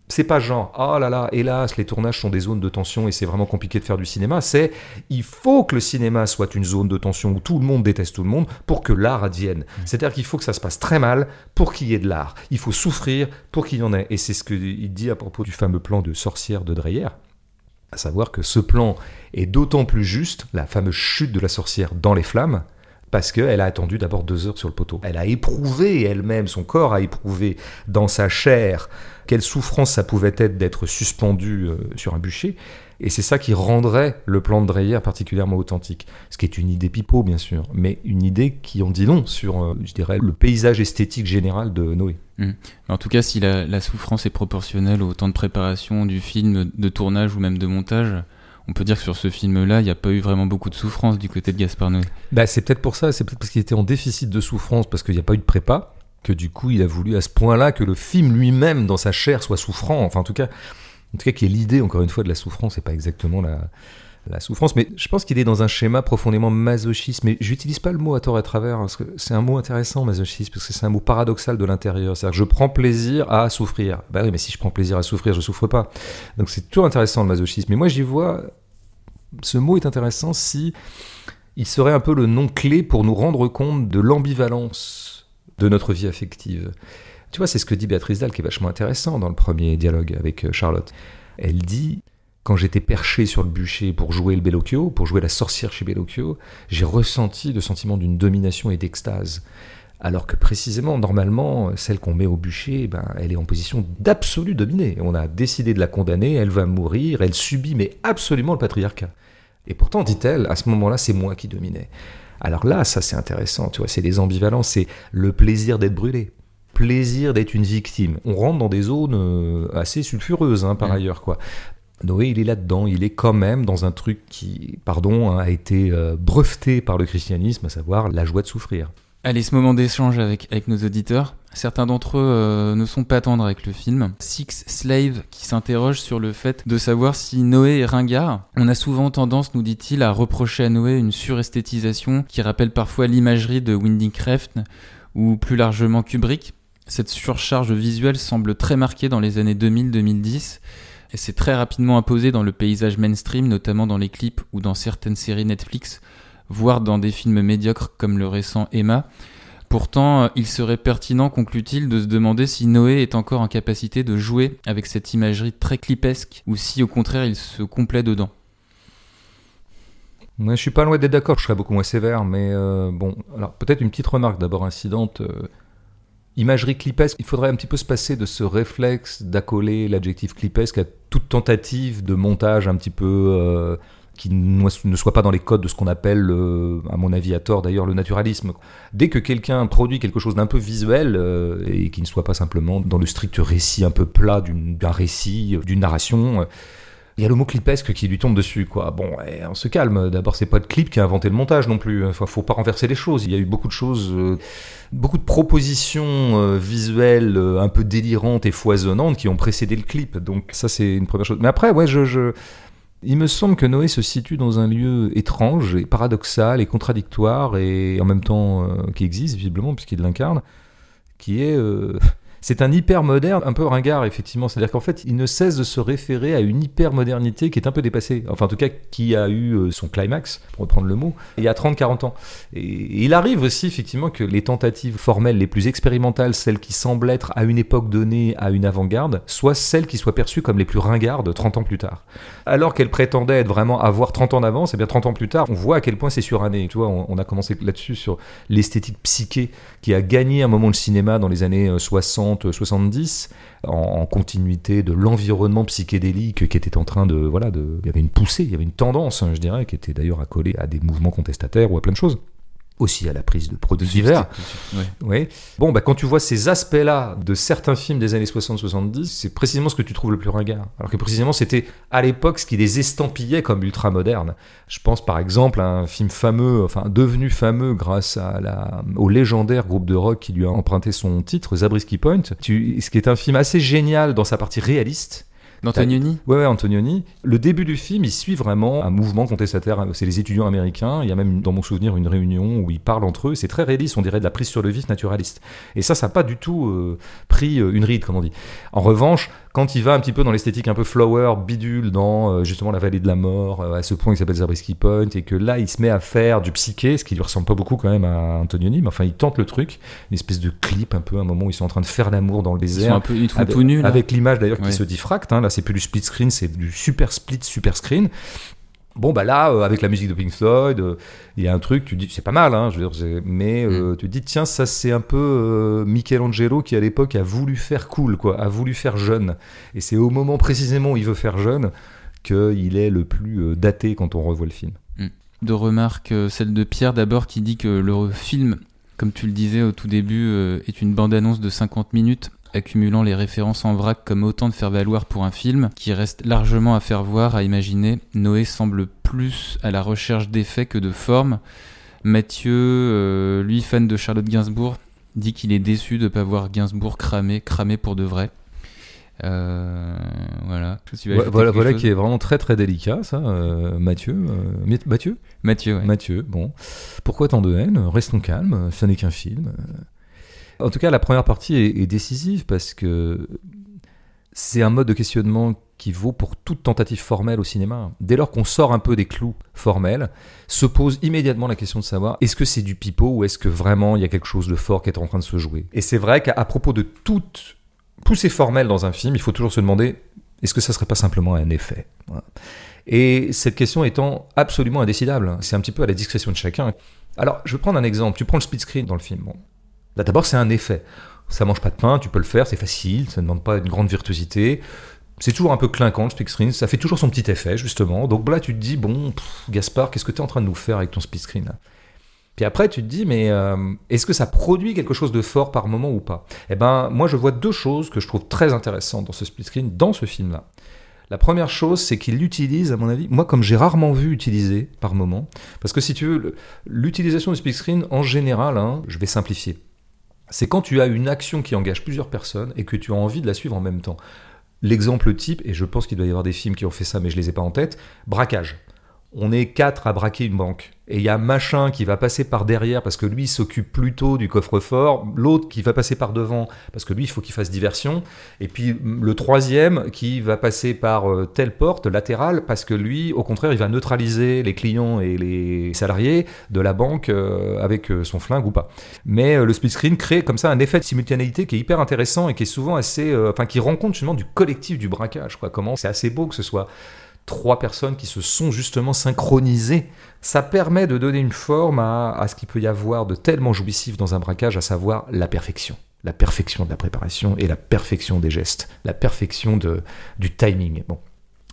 c'est pas genre oh là là, hélas, les tournages sont des zones de tension et c'est vraiment compliqué de faire du cinéma. C'est il faut que le cinéma soit une zone de tension où tout le monde déteste tout le monde pour que l'art advienne. C'est-à-dire qu'il faut que ça se passe très mal pour qu'il y ait de l'art. Il faut souffrir pour qu'il y en ait. Et c'est ce qu'il dit à propos du fameux plan de sorcière de Dreyer. À savoir que ce plan est d'autant plus juste, la fameuse chute de la sorcière dans les flammes, parce qu'elle a attendu d'abord deux heures sur le poteau. Elle a éprouvé elle-même, son corps a éprouvé dans sa chair quelle souffrance ça pouvait être d'être suspendu euh, sur un bûcher. Et c'est ça qui rendrait le plan de Dreyer particulièrement authentique. Ce qui est une idée pipeau, bien sûr, mais une idée qui en dit long sur, euh, je dirais, le paysage esthétique général de Noé. En tout cas, si la souffrance est proportionnelle au temps de préparation du film, de tournage ou même de montage, on peut dire que sur ce film-là, il n'y a pas eu vraiment beaucoup de souffrance du côté de Gaspard Noé. Bah, c'est peut-être pour ça, c'est peut-être parce qu'il était en déficit de souffrance, parce qu'il n'y a pas eu de prépa, que du coup, il a voulu à ce point-là que le film lui-même, dans sa chair, soit souffrant. Enfin, en tout cas, en tout cas, qui est l'idée, encore une fois, de la souffrance, et pas exactement la, la souffrance. Mais je pense qu'il est dans un schéma profondément masochiste. Mais j'utilise pas le mot à tort et à travers, parce que c'est un mot intéressant, masochiste, parce que c'est un mot paradoxal de l'intérieur. C'est-à-dire que je prends plaisir à souffrir. Bah oui, mais si je prends plaisir à souffrir, je souffre pas. Donc c'est toujours intéressant le masochisme. Mais moi, j'y vois. Ce mot est intéressant si il serait un peu le nom clé pour nous rendre compte de l'ambivalence de notre vie affective. Tu vois, c'est ce que dit Béatrice Dalle qui est vachement intéressant dans le premier dialogue avec euh, Charlotte. Elle dit quand j'étais perché sur le bûcher pour jouer le Bellocchio, pour jouer la sorcière chez Bellocchio, j'ai ressenti le sentiment d'une domination et d'extase. Alors que précisément, normalement, celle qu'on met au bûcher, ben, elle est en position d'absolu dominée. On a décidé de la condamner, elle va mourir, elle subit mais absolument le patriarcat. Et pourtant, dit-elle, à ce moment-là, c'est moi qui dominais. Alors là, ça c'est intéressant, tu vois, c'est des ambivalences, c'est le plaisir d'être brûlé, plaisir d'être une victime. On rentre dans des zones euh, assez sulfureuses, hein, par Mm. ailleurs, quoi. Noé, il est là-dedans, il est quand même dans un truc qui, pardon, hein, a été euh, breveté par le christianisme, à savoir la joie de souffrir. Allez, ce moment d'échange avec, nos auditeurs. Certains d'entre eux euh, ne sont pas tendres avec le film. Six Slave qui s'interroge sur le fait de savoir si Noé est ringard. On a souvent tendance, nous dit-il, à reprocher à Noé une suresthétisation qui rappelle parfois l'imagerie de Windy Crefton ou plus largement Kubrick. Cette surcharge visuelle semble très marquée dans les années 2000-2010 et s'est très rapidement imposée dans le paysage mainstream, notamment dans les clips ou dans certaines séries Netflix, voire dans des films médiocres comme le récent Emma. Pourtant, euh, il serait pertinent, conclut-il, de se demander si Noé est encore en capacité de jouer avec cette imagerie très clipesque ou si au contraire il se complaît dedans. Moi, je suis pas loin d'être d'accord, je serais beaucoup moins sévère, mais euh, bon, alors peut-être une petite remarque d'abord incidente. euh, imagerie clipesque, il faudrait un petit peu se passer de ce réflexe d'accoler l'adjectif clipesque à toute tentative de montage un petit peu euh, qui ne soit pas dans les codes de ce qu'on appelle, euh, à mon avis à tort d'ailleurs, le naturalisme. Dès que quelqu'un produit quelque chose d'un peu visuel euh, et qui ne soit pas simplement dans le strict récit un peu plat d'un récit, d'une narration, il y a le mot clipesque qui lui tombe dessus, quoi. Bon, eh, on se calme. D'abord, c'est pas le clip qui a inventé le montage non plus. Enfin, faut pas renverser les choses. Il y a eu beaucoup de choses, euh, beaucoup de propositions euh, visuelles euh, un peu délirantes et foisonnantes qui ont précédé le clip. Donc ça, c'est une première chose. Mais après, ouais, je, je- il me semble que Noé se situe dans un lieu étrange et paradoxal et contradictoire et en même temps qui existe visiblement puisqu'il l'incarne, qui est c'est un hyper moderne, un peu ringard effectivement. C'est-à-dire qu'en fait, il ne cesse de se référer à une hyper modernité qui est un peu dépassée. Enfin, en tout cas, qui a eu euh, son climax, pour reprendre le mot, il y a 30-40 ans. Et, il arrive aussi effectivement que les tentatives formelles les plus expérimentales, celles qui semblent être à une époque donnée à une avant-garde, soient celles qui soient perçues comme les plus ringardes 30 ans plus tard. Alors qu'elles prétendaient être vraiment avoir 30 ans d'avance, et bien 30 ans plus tard, on voit à quel point c'est suranné. Tu vois, on, a commencé là-dessus sur l'esthétique psyché qui a gagné un moment le cinéma dans les années euh, 60, 70, en, en continuité de l'environnement psychédélique qui était en train de voilà, de, il y avait une poussée, il y avait une tendance, hein, je dirais, qui était d'ailleurs accolée à des mouvements contestataires ou à plein de choses. Aussi à la prise de produits divers. Oui. Bon, bah, quand tu vois ces aspects-là de certains films des années 60-70, c'est précisément ce que tu trouves le plus ringard. Alors que précisément, c'était à l'époque ce qui les estampillait comme ultra-modernes. Je pense par exemple à un film fameux, enfin devenu fameux grâce à la, au légendaire groupe de rock qui lui a emprunté son titre, Zabriskie Point, tu, ce qui est un film assez génial dans sa partie réaliste. D'Antonioni Ouais, ouais, Antonioni. Le début du film, il suit vraiment un mouvement contestataire. C'est les étudiants américains. Il y a même, dans mon souvenir, une réunion où ils parlent entre eux. C'est très réaliste, on dirait de la prise sur le vif naturaliste. Et ça, ça n'a pas du tout euh, pris euh, une ride, comme on dit. En revanche, quand il va un petit peu dans l'esthétique un peu flower, bidule, dans euh, justement la vallée de la mort, euh, à ce point qui s'appelle Zabriskie Point, et que là, il se met à faire du psyché, ce qui lui ressemble pas beaucoup quand même à Antonioni, mais enfin, il tente le truc. Une espèce de clip, un peu, un moment où ils sont en train de faire l'amour dans le Ils sont désert. un peu ils Avec, tout nus avec l'image d'ailleurs qui Ouais. se diffracte. Hein. Là, c'est plus du split screen, c'est du super split, super screen. Bon, bah là, euh, avec la musique de Pink Floyd, euh, il y a un truc, tu dis, c'est pas mal, hein, je veux dire, mais euh, tu te dis, tiens, ça c'est un peu Michelangelo qui à l'époque a voulu faire cool, quoi, a voulu faire jeune. Et c'est au moment précisément où il veut faire jeune qu'il est le plus daté quand on revoit le film. Deux remarques, celle de Pierre d'abord qui dit que le film, comme tu le disais au tout début, est une bande-annonce de 50 minutes accumulant les références en vrac comme autant de faire-valoir pour un film, qui reste largement à faire voir, à imaginer. Noé semble plus à la recherche d'effets que de forme. Mathieu, euh, lui fan de Charlotte Gainsbourg, dit qu'il est déçu de ne pas voir Gainsbourg cramer, cramer pour de vrai. Euh, voilà. Qui est vraiment très très délicat, ça, euh, Mathieu. euh, Mathieu? Mathieu, ouais. Mathieu, bon. Pourquoi tant de haine? Restons calmes, ça n'est qu'un film. En tout cas, la première partie est, décisive parce que c'est un mode de questionnement qui vaut pour toute tentative formelle au cinéma. Dès lors qu'on sort un peu des clous formels, se pose immédiatement la question de savoir est-ce que c'est du pipeau ou est-ce que vraiment il y a quelque chose de fort qui est en train de se jouer? Et c'est vrai qu'à propos de toute poussée formelle dans un film, il faut toujours se demander est-ce que ça serait pas simplement un effet? Et cette question étant absolument indécidable, c'est un petit peu à la discrétion de chacun. Alors, je vais prendre un exemple. Tu prends le split screen dans le film. Là, d'abord, c'est un effet. Ça mange pas de pain, tu peux le faire, c'est facile, ça ne demande pas une grande virtuosité. C'est toujours un peu clinquant le screen, ça fait toujours son petit effet, justement. Donc là, tu te dis, bon, Gaspard, qu'est-ce que tu es en train de nous faire avec ton split screen Puis après, tu te dis, mais euh, est-ce que ça produit quelque chose de fort par moment ou pas? Eh ben, moi, je vois deux choses que je trouve très intéressantes dans ce split screen, dans ce film-là. La première chose, c'est qu'il l'utilise, à mon avis, moi comme j'ai rarement vu utiliser par moment, parce que si tu veux, l'utilisation du split screen en général, hein, je vais simplifier, c'est quand tu as une action qui engage plusieurs personnes et que tu as envie de la suivre en même temps. L'exemple type, et je pense qu'il doit y avoir des films qui ont fait ça, mais je les ai pas en tête, braquage. On est quatre à braquer une banque. Et il y a machin qui va passer par derrière parce que lui s'occupe plutôt du coffre-fort, l'autre qui va passer par devant parce que lui il faut qu'il fasse diversion, et puis mm, le troisième qui va passer par euh, telle porte latérale parce que lui au contraire il va neutraliser les clients et les salariés de la banque euh, avec euh, son flingue ou pas. Mais le split screen crée comme ça un effet de simultanéité qui est hyper intéressant et qui est souvent assez, enfin qui rend compte justement du collectif du braquage. Quoi. Comment c'est assez beau que ce soit trois personnes qui se sont justement synchronisées. Ça permet de donner une forme à, ce qu'il peut y avoir de tellement jouissif dans un braquage, à savoir la perfection. La perfection de la préparation et la perfection des gestes, la perfection de, du timing. Bon.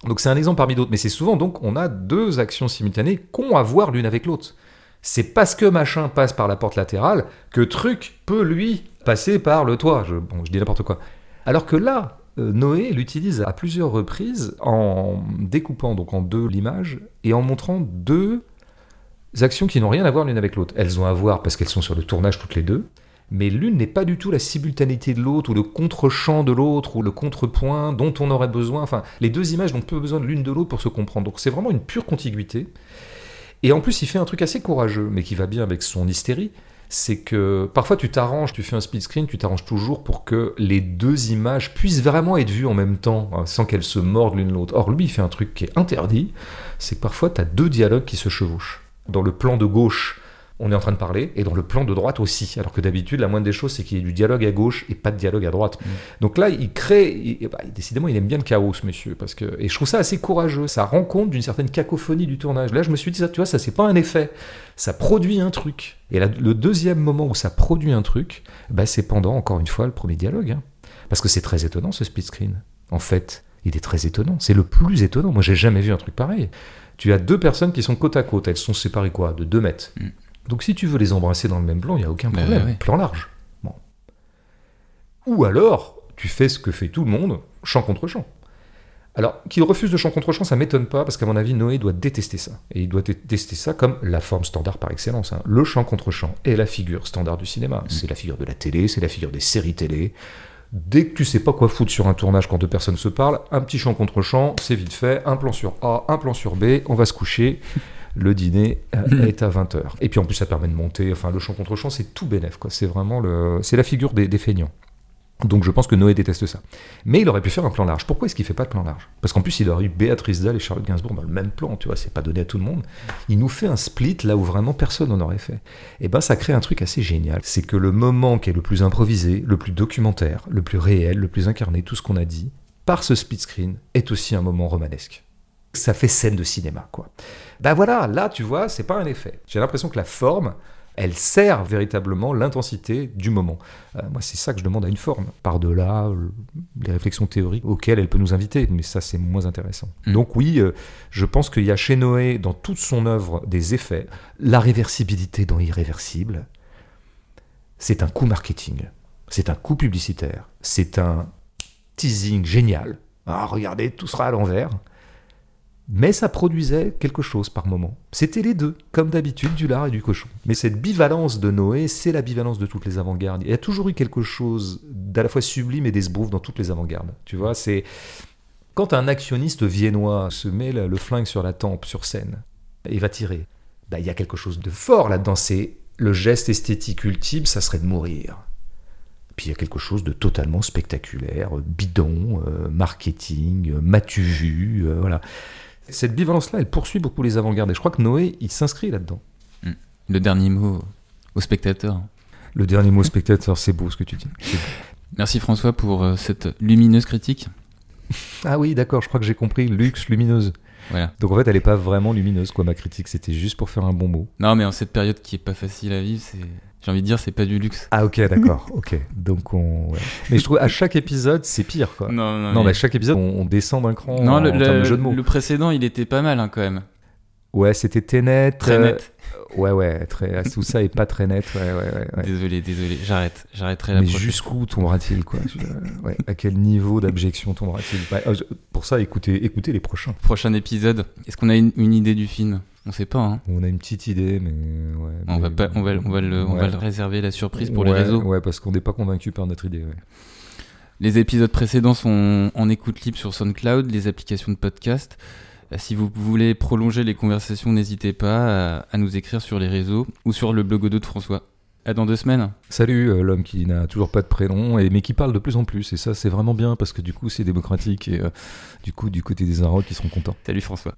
Donc c'est un exemple parmi d'autres, mais c'est souvent donc on a deux actions simultanées qu'ont à voir l'une avec l'autre. C'est parce que machin passe par la porte latérale que truc peut lui passer par le toit. Bon, je dis n'importe quoi. Alors que là, Noé l'utilise à plusieurs reprises en découpant donc en deux l'image et en montrant deux actions qui n'ont rien à voir l'une avec l'autre. Elles ont à voir parce qu'elles sont sur le tournage toutes les deux, mais l'une n'est pas du tout la simultanéité de l'autre ou le contre-champ de l'autre ou le contrepoint dont on aurait besoin. Enfin, les deux images n'ont peu besoin de l'une de l'autre pour se comprendre. Donc c'est vraiment une pure contiguïté. Et en plus, il fait un truc assez courageux, mais qui va bien avec son hystérie. C'est que parfois tu t'arranges, tu fais un split screen, tu t'arranges toujours pour que les deux images puissent vraiment être vues en même temps, hein, sans qu'elles se mordent l'une l'autre. Or, lui, il fait un truc qui est interdit, c'est que parfois tu as deux dialogues qui se chevauchent. Dans le plan de gauche, on est en train de parler, et dans le plan de droite aussi. Alors que d'habitude, la moindre des choses, c'est qu'il y ait du dialogue à gauche et pas de dialogue à droite. Donc là, il crée, il- bah, décidément, il aime bien le chaos, ce monsieur, parce que, et je trouve ça assez courageux. Ça rend compte d'une certaine cacophonie du tournage. Là, je me suis dit, ça, tu vois, ça, c'est pas un effet. Ça produit un truc. Et là, le deuxième moment où ça produit un truc, bah, c'est pendant, encore une fois, le premier dialogue. hein. Parce que c'est très étonnant, ce split screen. En fait, il est très étonnant. C'est le plus étonnant. Moi, j'ai jamais vu un truc pareil. Tu as deux personnes qui sont côte à côte. Elles sont séparées quoi De 2 mètres. Mm. Donc si tu veux les embrasser dans le même plan, il n'y a aucun problème. ouais. Plan large. Bon. Ou alors, tu fais ce que fait tout le monde, champ contre champ. Alors, qu'il refuse de champ contre champ, ça m'étonne pas, parce qu'à mon avis, Noé doit détester ça. Et il doit détester ça comme la forme standard par excellence. hein. Le champ contre champ est la figure standard du cinéma. C'est la figure de la télé, c'est la figure des séries télé. Dès que tu sais pas quoi foutre sur un tournage quand deux personnes se parlent, un petit champ contre champ, c'est vite fait, un plan sur A, un plan sur B, on va se coucher. Le dîner euh, est à 20h. Et puis en plus, ça permet de monter. Enfin, le champ contre champ, c'est tout bénef. quoi. C'est vraiment le, c'est la figure des, des feignants. Donc je pense que Noé déteste ça. Mais il aurait pu faire un plan large. Pourquoi est-ce qu'il fait pas de plan large? Parce qu'en plus, il aurait eu Béatrice Dalle et Charlotte Gainsbourg dans le même plan, tu vois, c'est pas donné à tout le monde. Il nous fait un split là où vraiment personne n'en aurait fait. Et ben ça crée un truc assez génial. C'est que le moment qui est le plus improvisé, le plus documentaire, le plus réel, le plus incarné, tout ce qu'on a dit, par ce split screen, est aussi un moment romanesque. Ça fait scène de cinéma, quoi. Ben voilà, là, tu vois, c'est pas un effet. J'ai l'impression que la forme, elle sert véritablement l'intensité du moment. Euh, moi, c'est ça que je demande à une forme. Par-delà euh, les réflexions théoriques auxquelles elle peut nous inviter, mais ça, c'est moins intéressant. Mm. Donc oui, euh, je pense qu'il y a chez Noé, dans toute son œuvre, des effets. La réversibilité dans Irréversible, c'est un coup marketing, c'est un coup publicitaire, c'est un teasing génial. Ah, regardez, tout sera à l'envers. Mais ça produisait quelque chose par moment. C'était les deux, comme d'habitude, du lard et du cochon. Mais cette bivalence de Noé, c'est la bivalence de toutes les avant-gardes. Il y a toujours eu quelque chose d'à la fois sublime et d'esbrouf dans toutes les avant-gardes. Tu vois, c'est quand un actionniste viennois se met le flingue sur la tempe, sur scène, et va tirer, bah, il y a quelque chose de fort là-dedans. C'est le geste esthétique ultime, ça serait de mourir. Puis il y a quelque chose de totalement spectaculaire, euh, bidon, euh, marketing, euh, m'as-tu vu, euh, voilà. Cette bivalence-là, elle poursuit beaucoup les avant-gardes. Et je crois que Noé, il s'inscrit là-dedans. Le dernier mot au spectateur. Le dernier mot spectateur, c'est beau ce que tu dis. Merci François pour euh, cette lumineuse critique. Ah oui, d'accord, je crois que j'ai compris. Luxe, lumineuse. Voilà. Donc en fait, elle n'est pas vraiment lumineuse, quoi, ma critique. C'était juste pour faire un bon mot. Non, mais en cette période qui est pas facile à vivre, c'est, j'ai envie de dire, c'est pas du luxe. Ah ok, d'accord, [laughs] ok. Donc on... ouais. Mais je trouve à chaque épisode, c'est pire, quoi. Non, non, Non, mais- mais à chaque épisode, on, on descend d'un cran Non, en, le, en termes de le- jeu de mots. le précédent, il était pas mal hein, quand même. Ouais, c'était très net. Très euh, net. Ouais, ouais, très... tout ça est pas très net. Ouais, ouais, ouais. ouais. Désolé, désolé. J'arrête. J'arrêterai la Mais jusqu'où tombera-t-il, quoi? Euh, ouais, À quel niveau d'abjection tombera-t-il? Ouais, euh, Pour ça, écoutez, écoutez les prochains. Prochain épisode. Est-ce qu'on a une, une idée du film? On sait pas. Hein. On a une petite idée, mais ouais. On mais- va pas. On va, on va le, on va Ouais. le réserver la surprise pour Ouais, les réseaux. Ouais, parce qu'on n'est pas convaincu par notre idée. ouais. Les épisodes précédents sont en écoute libre sur SoundCloud, les applications de podcast. Euh, Si vous voulez prolonger les conversations, n'hésitez pas à, à nous écrire sur les réseaux ou sur le blog audio de François. À dans deux semaines. Salut, euh, l'homme qui n'a toujours pas de prénom, et, mais qui parle de plus en plus. Et ça, c'est vraiment bien parce que du coup, c'est démocratique. Et euh, du coup, du côté des Inrocks, ils seront contents. Salut François.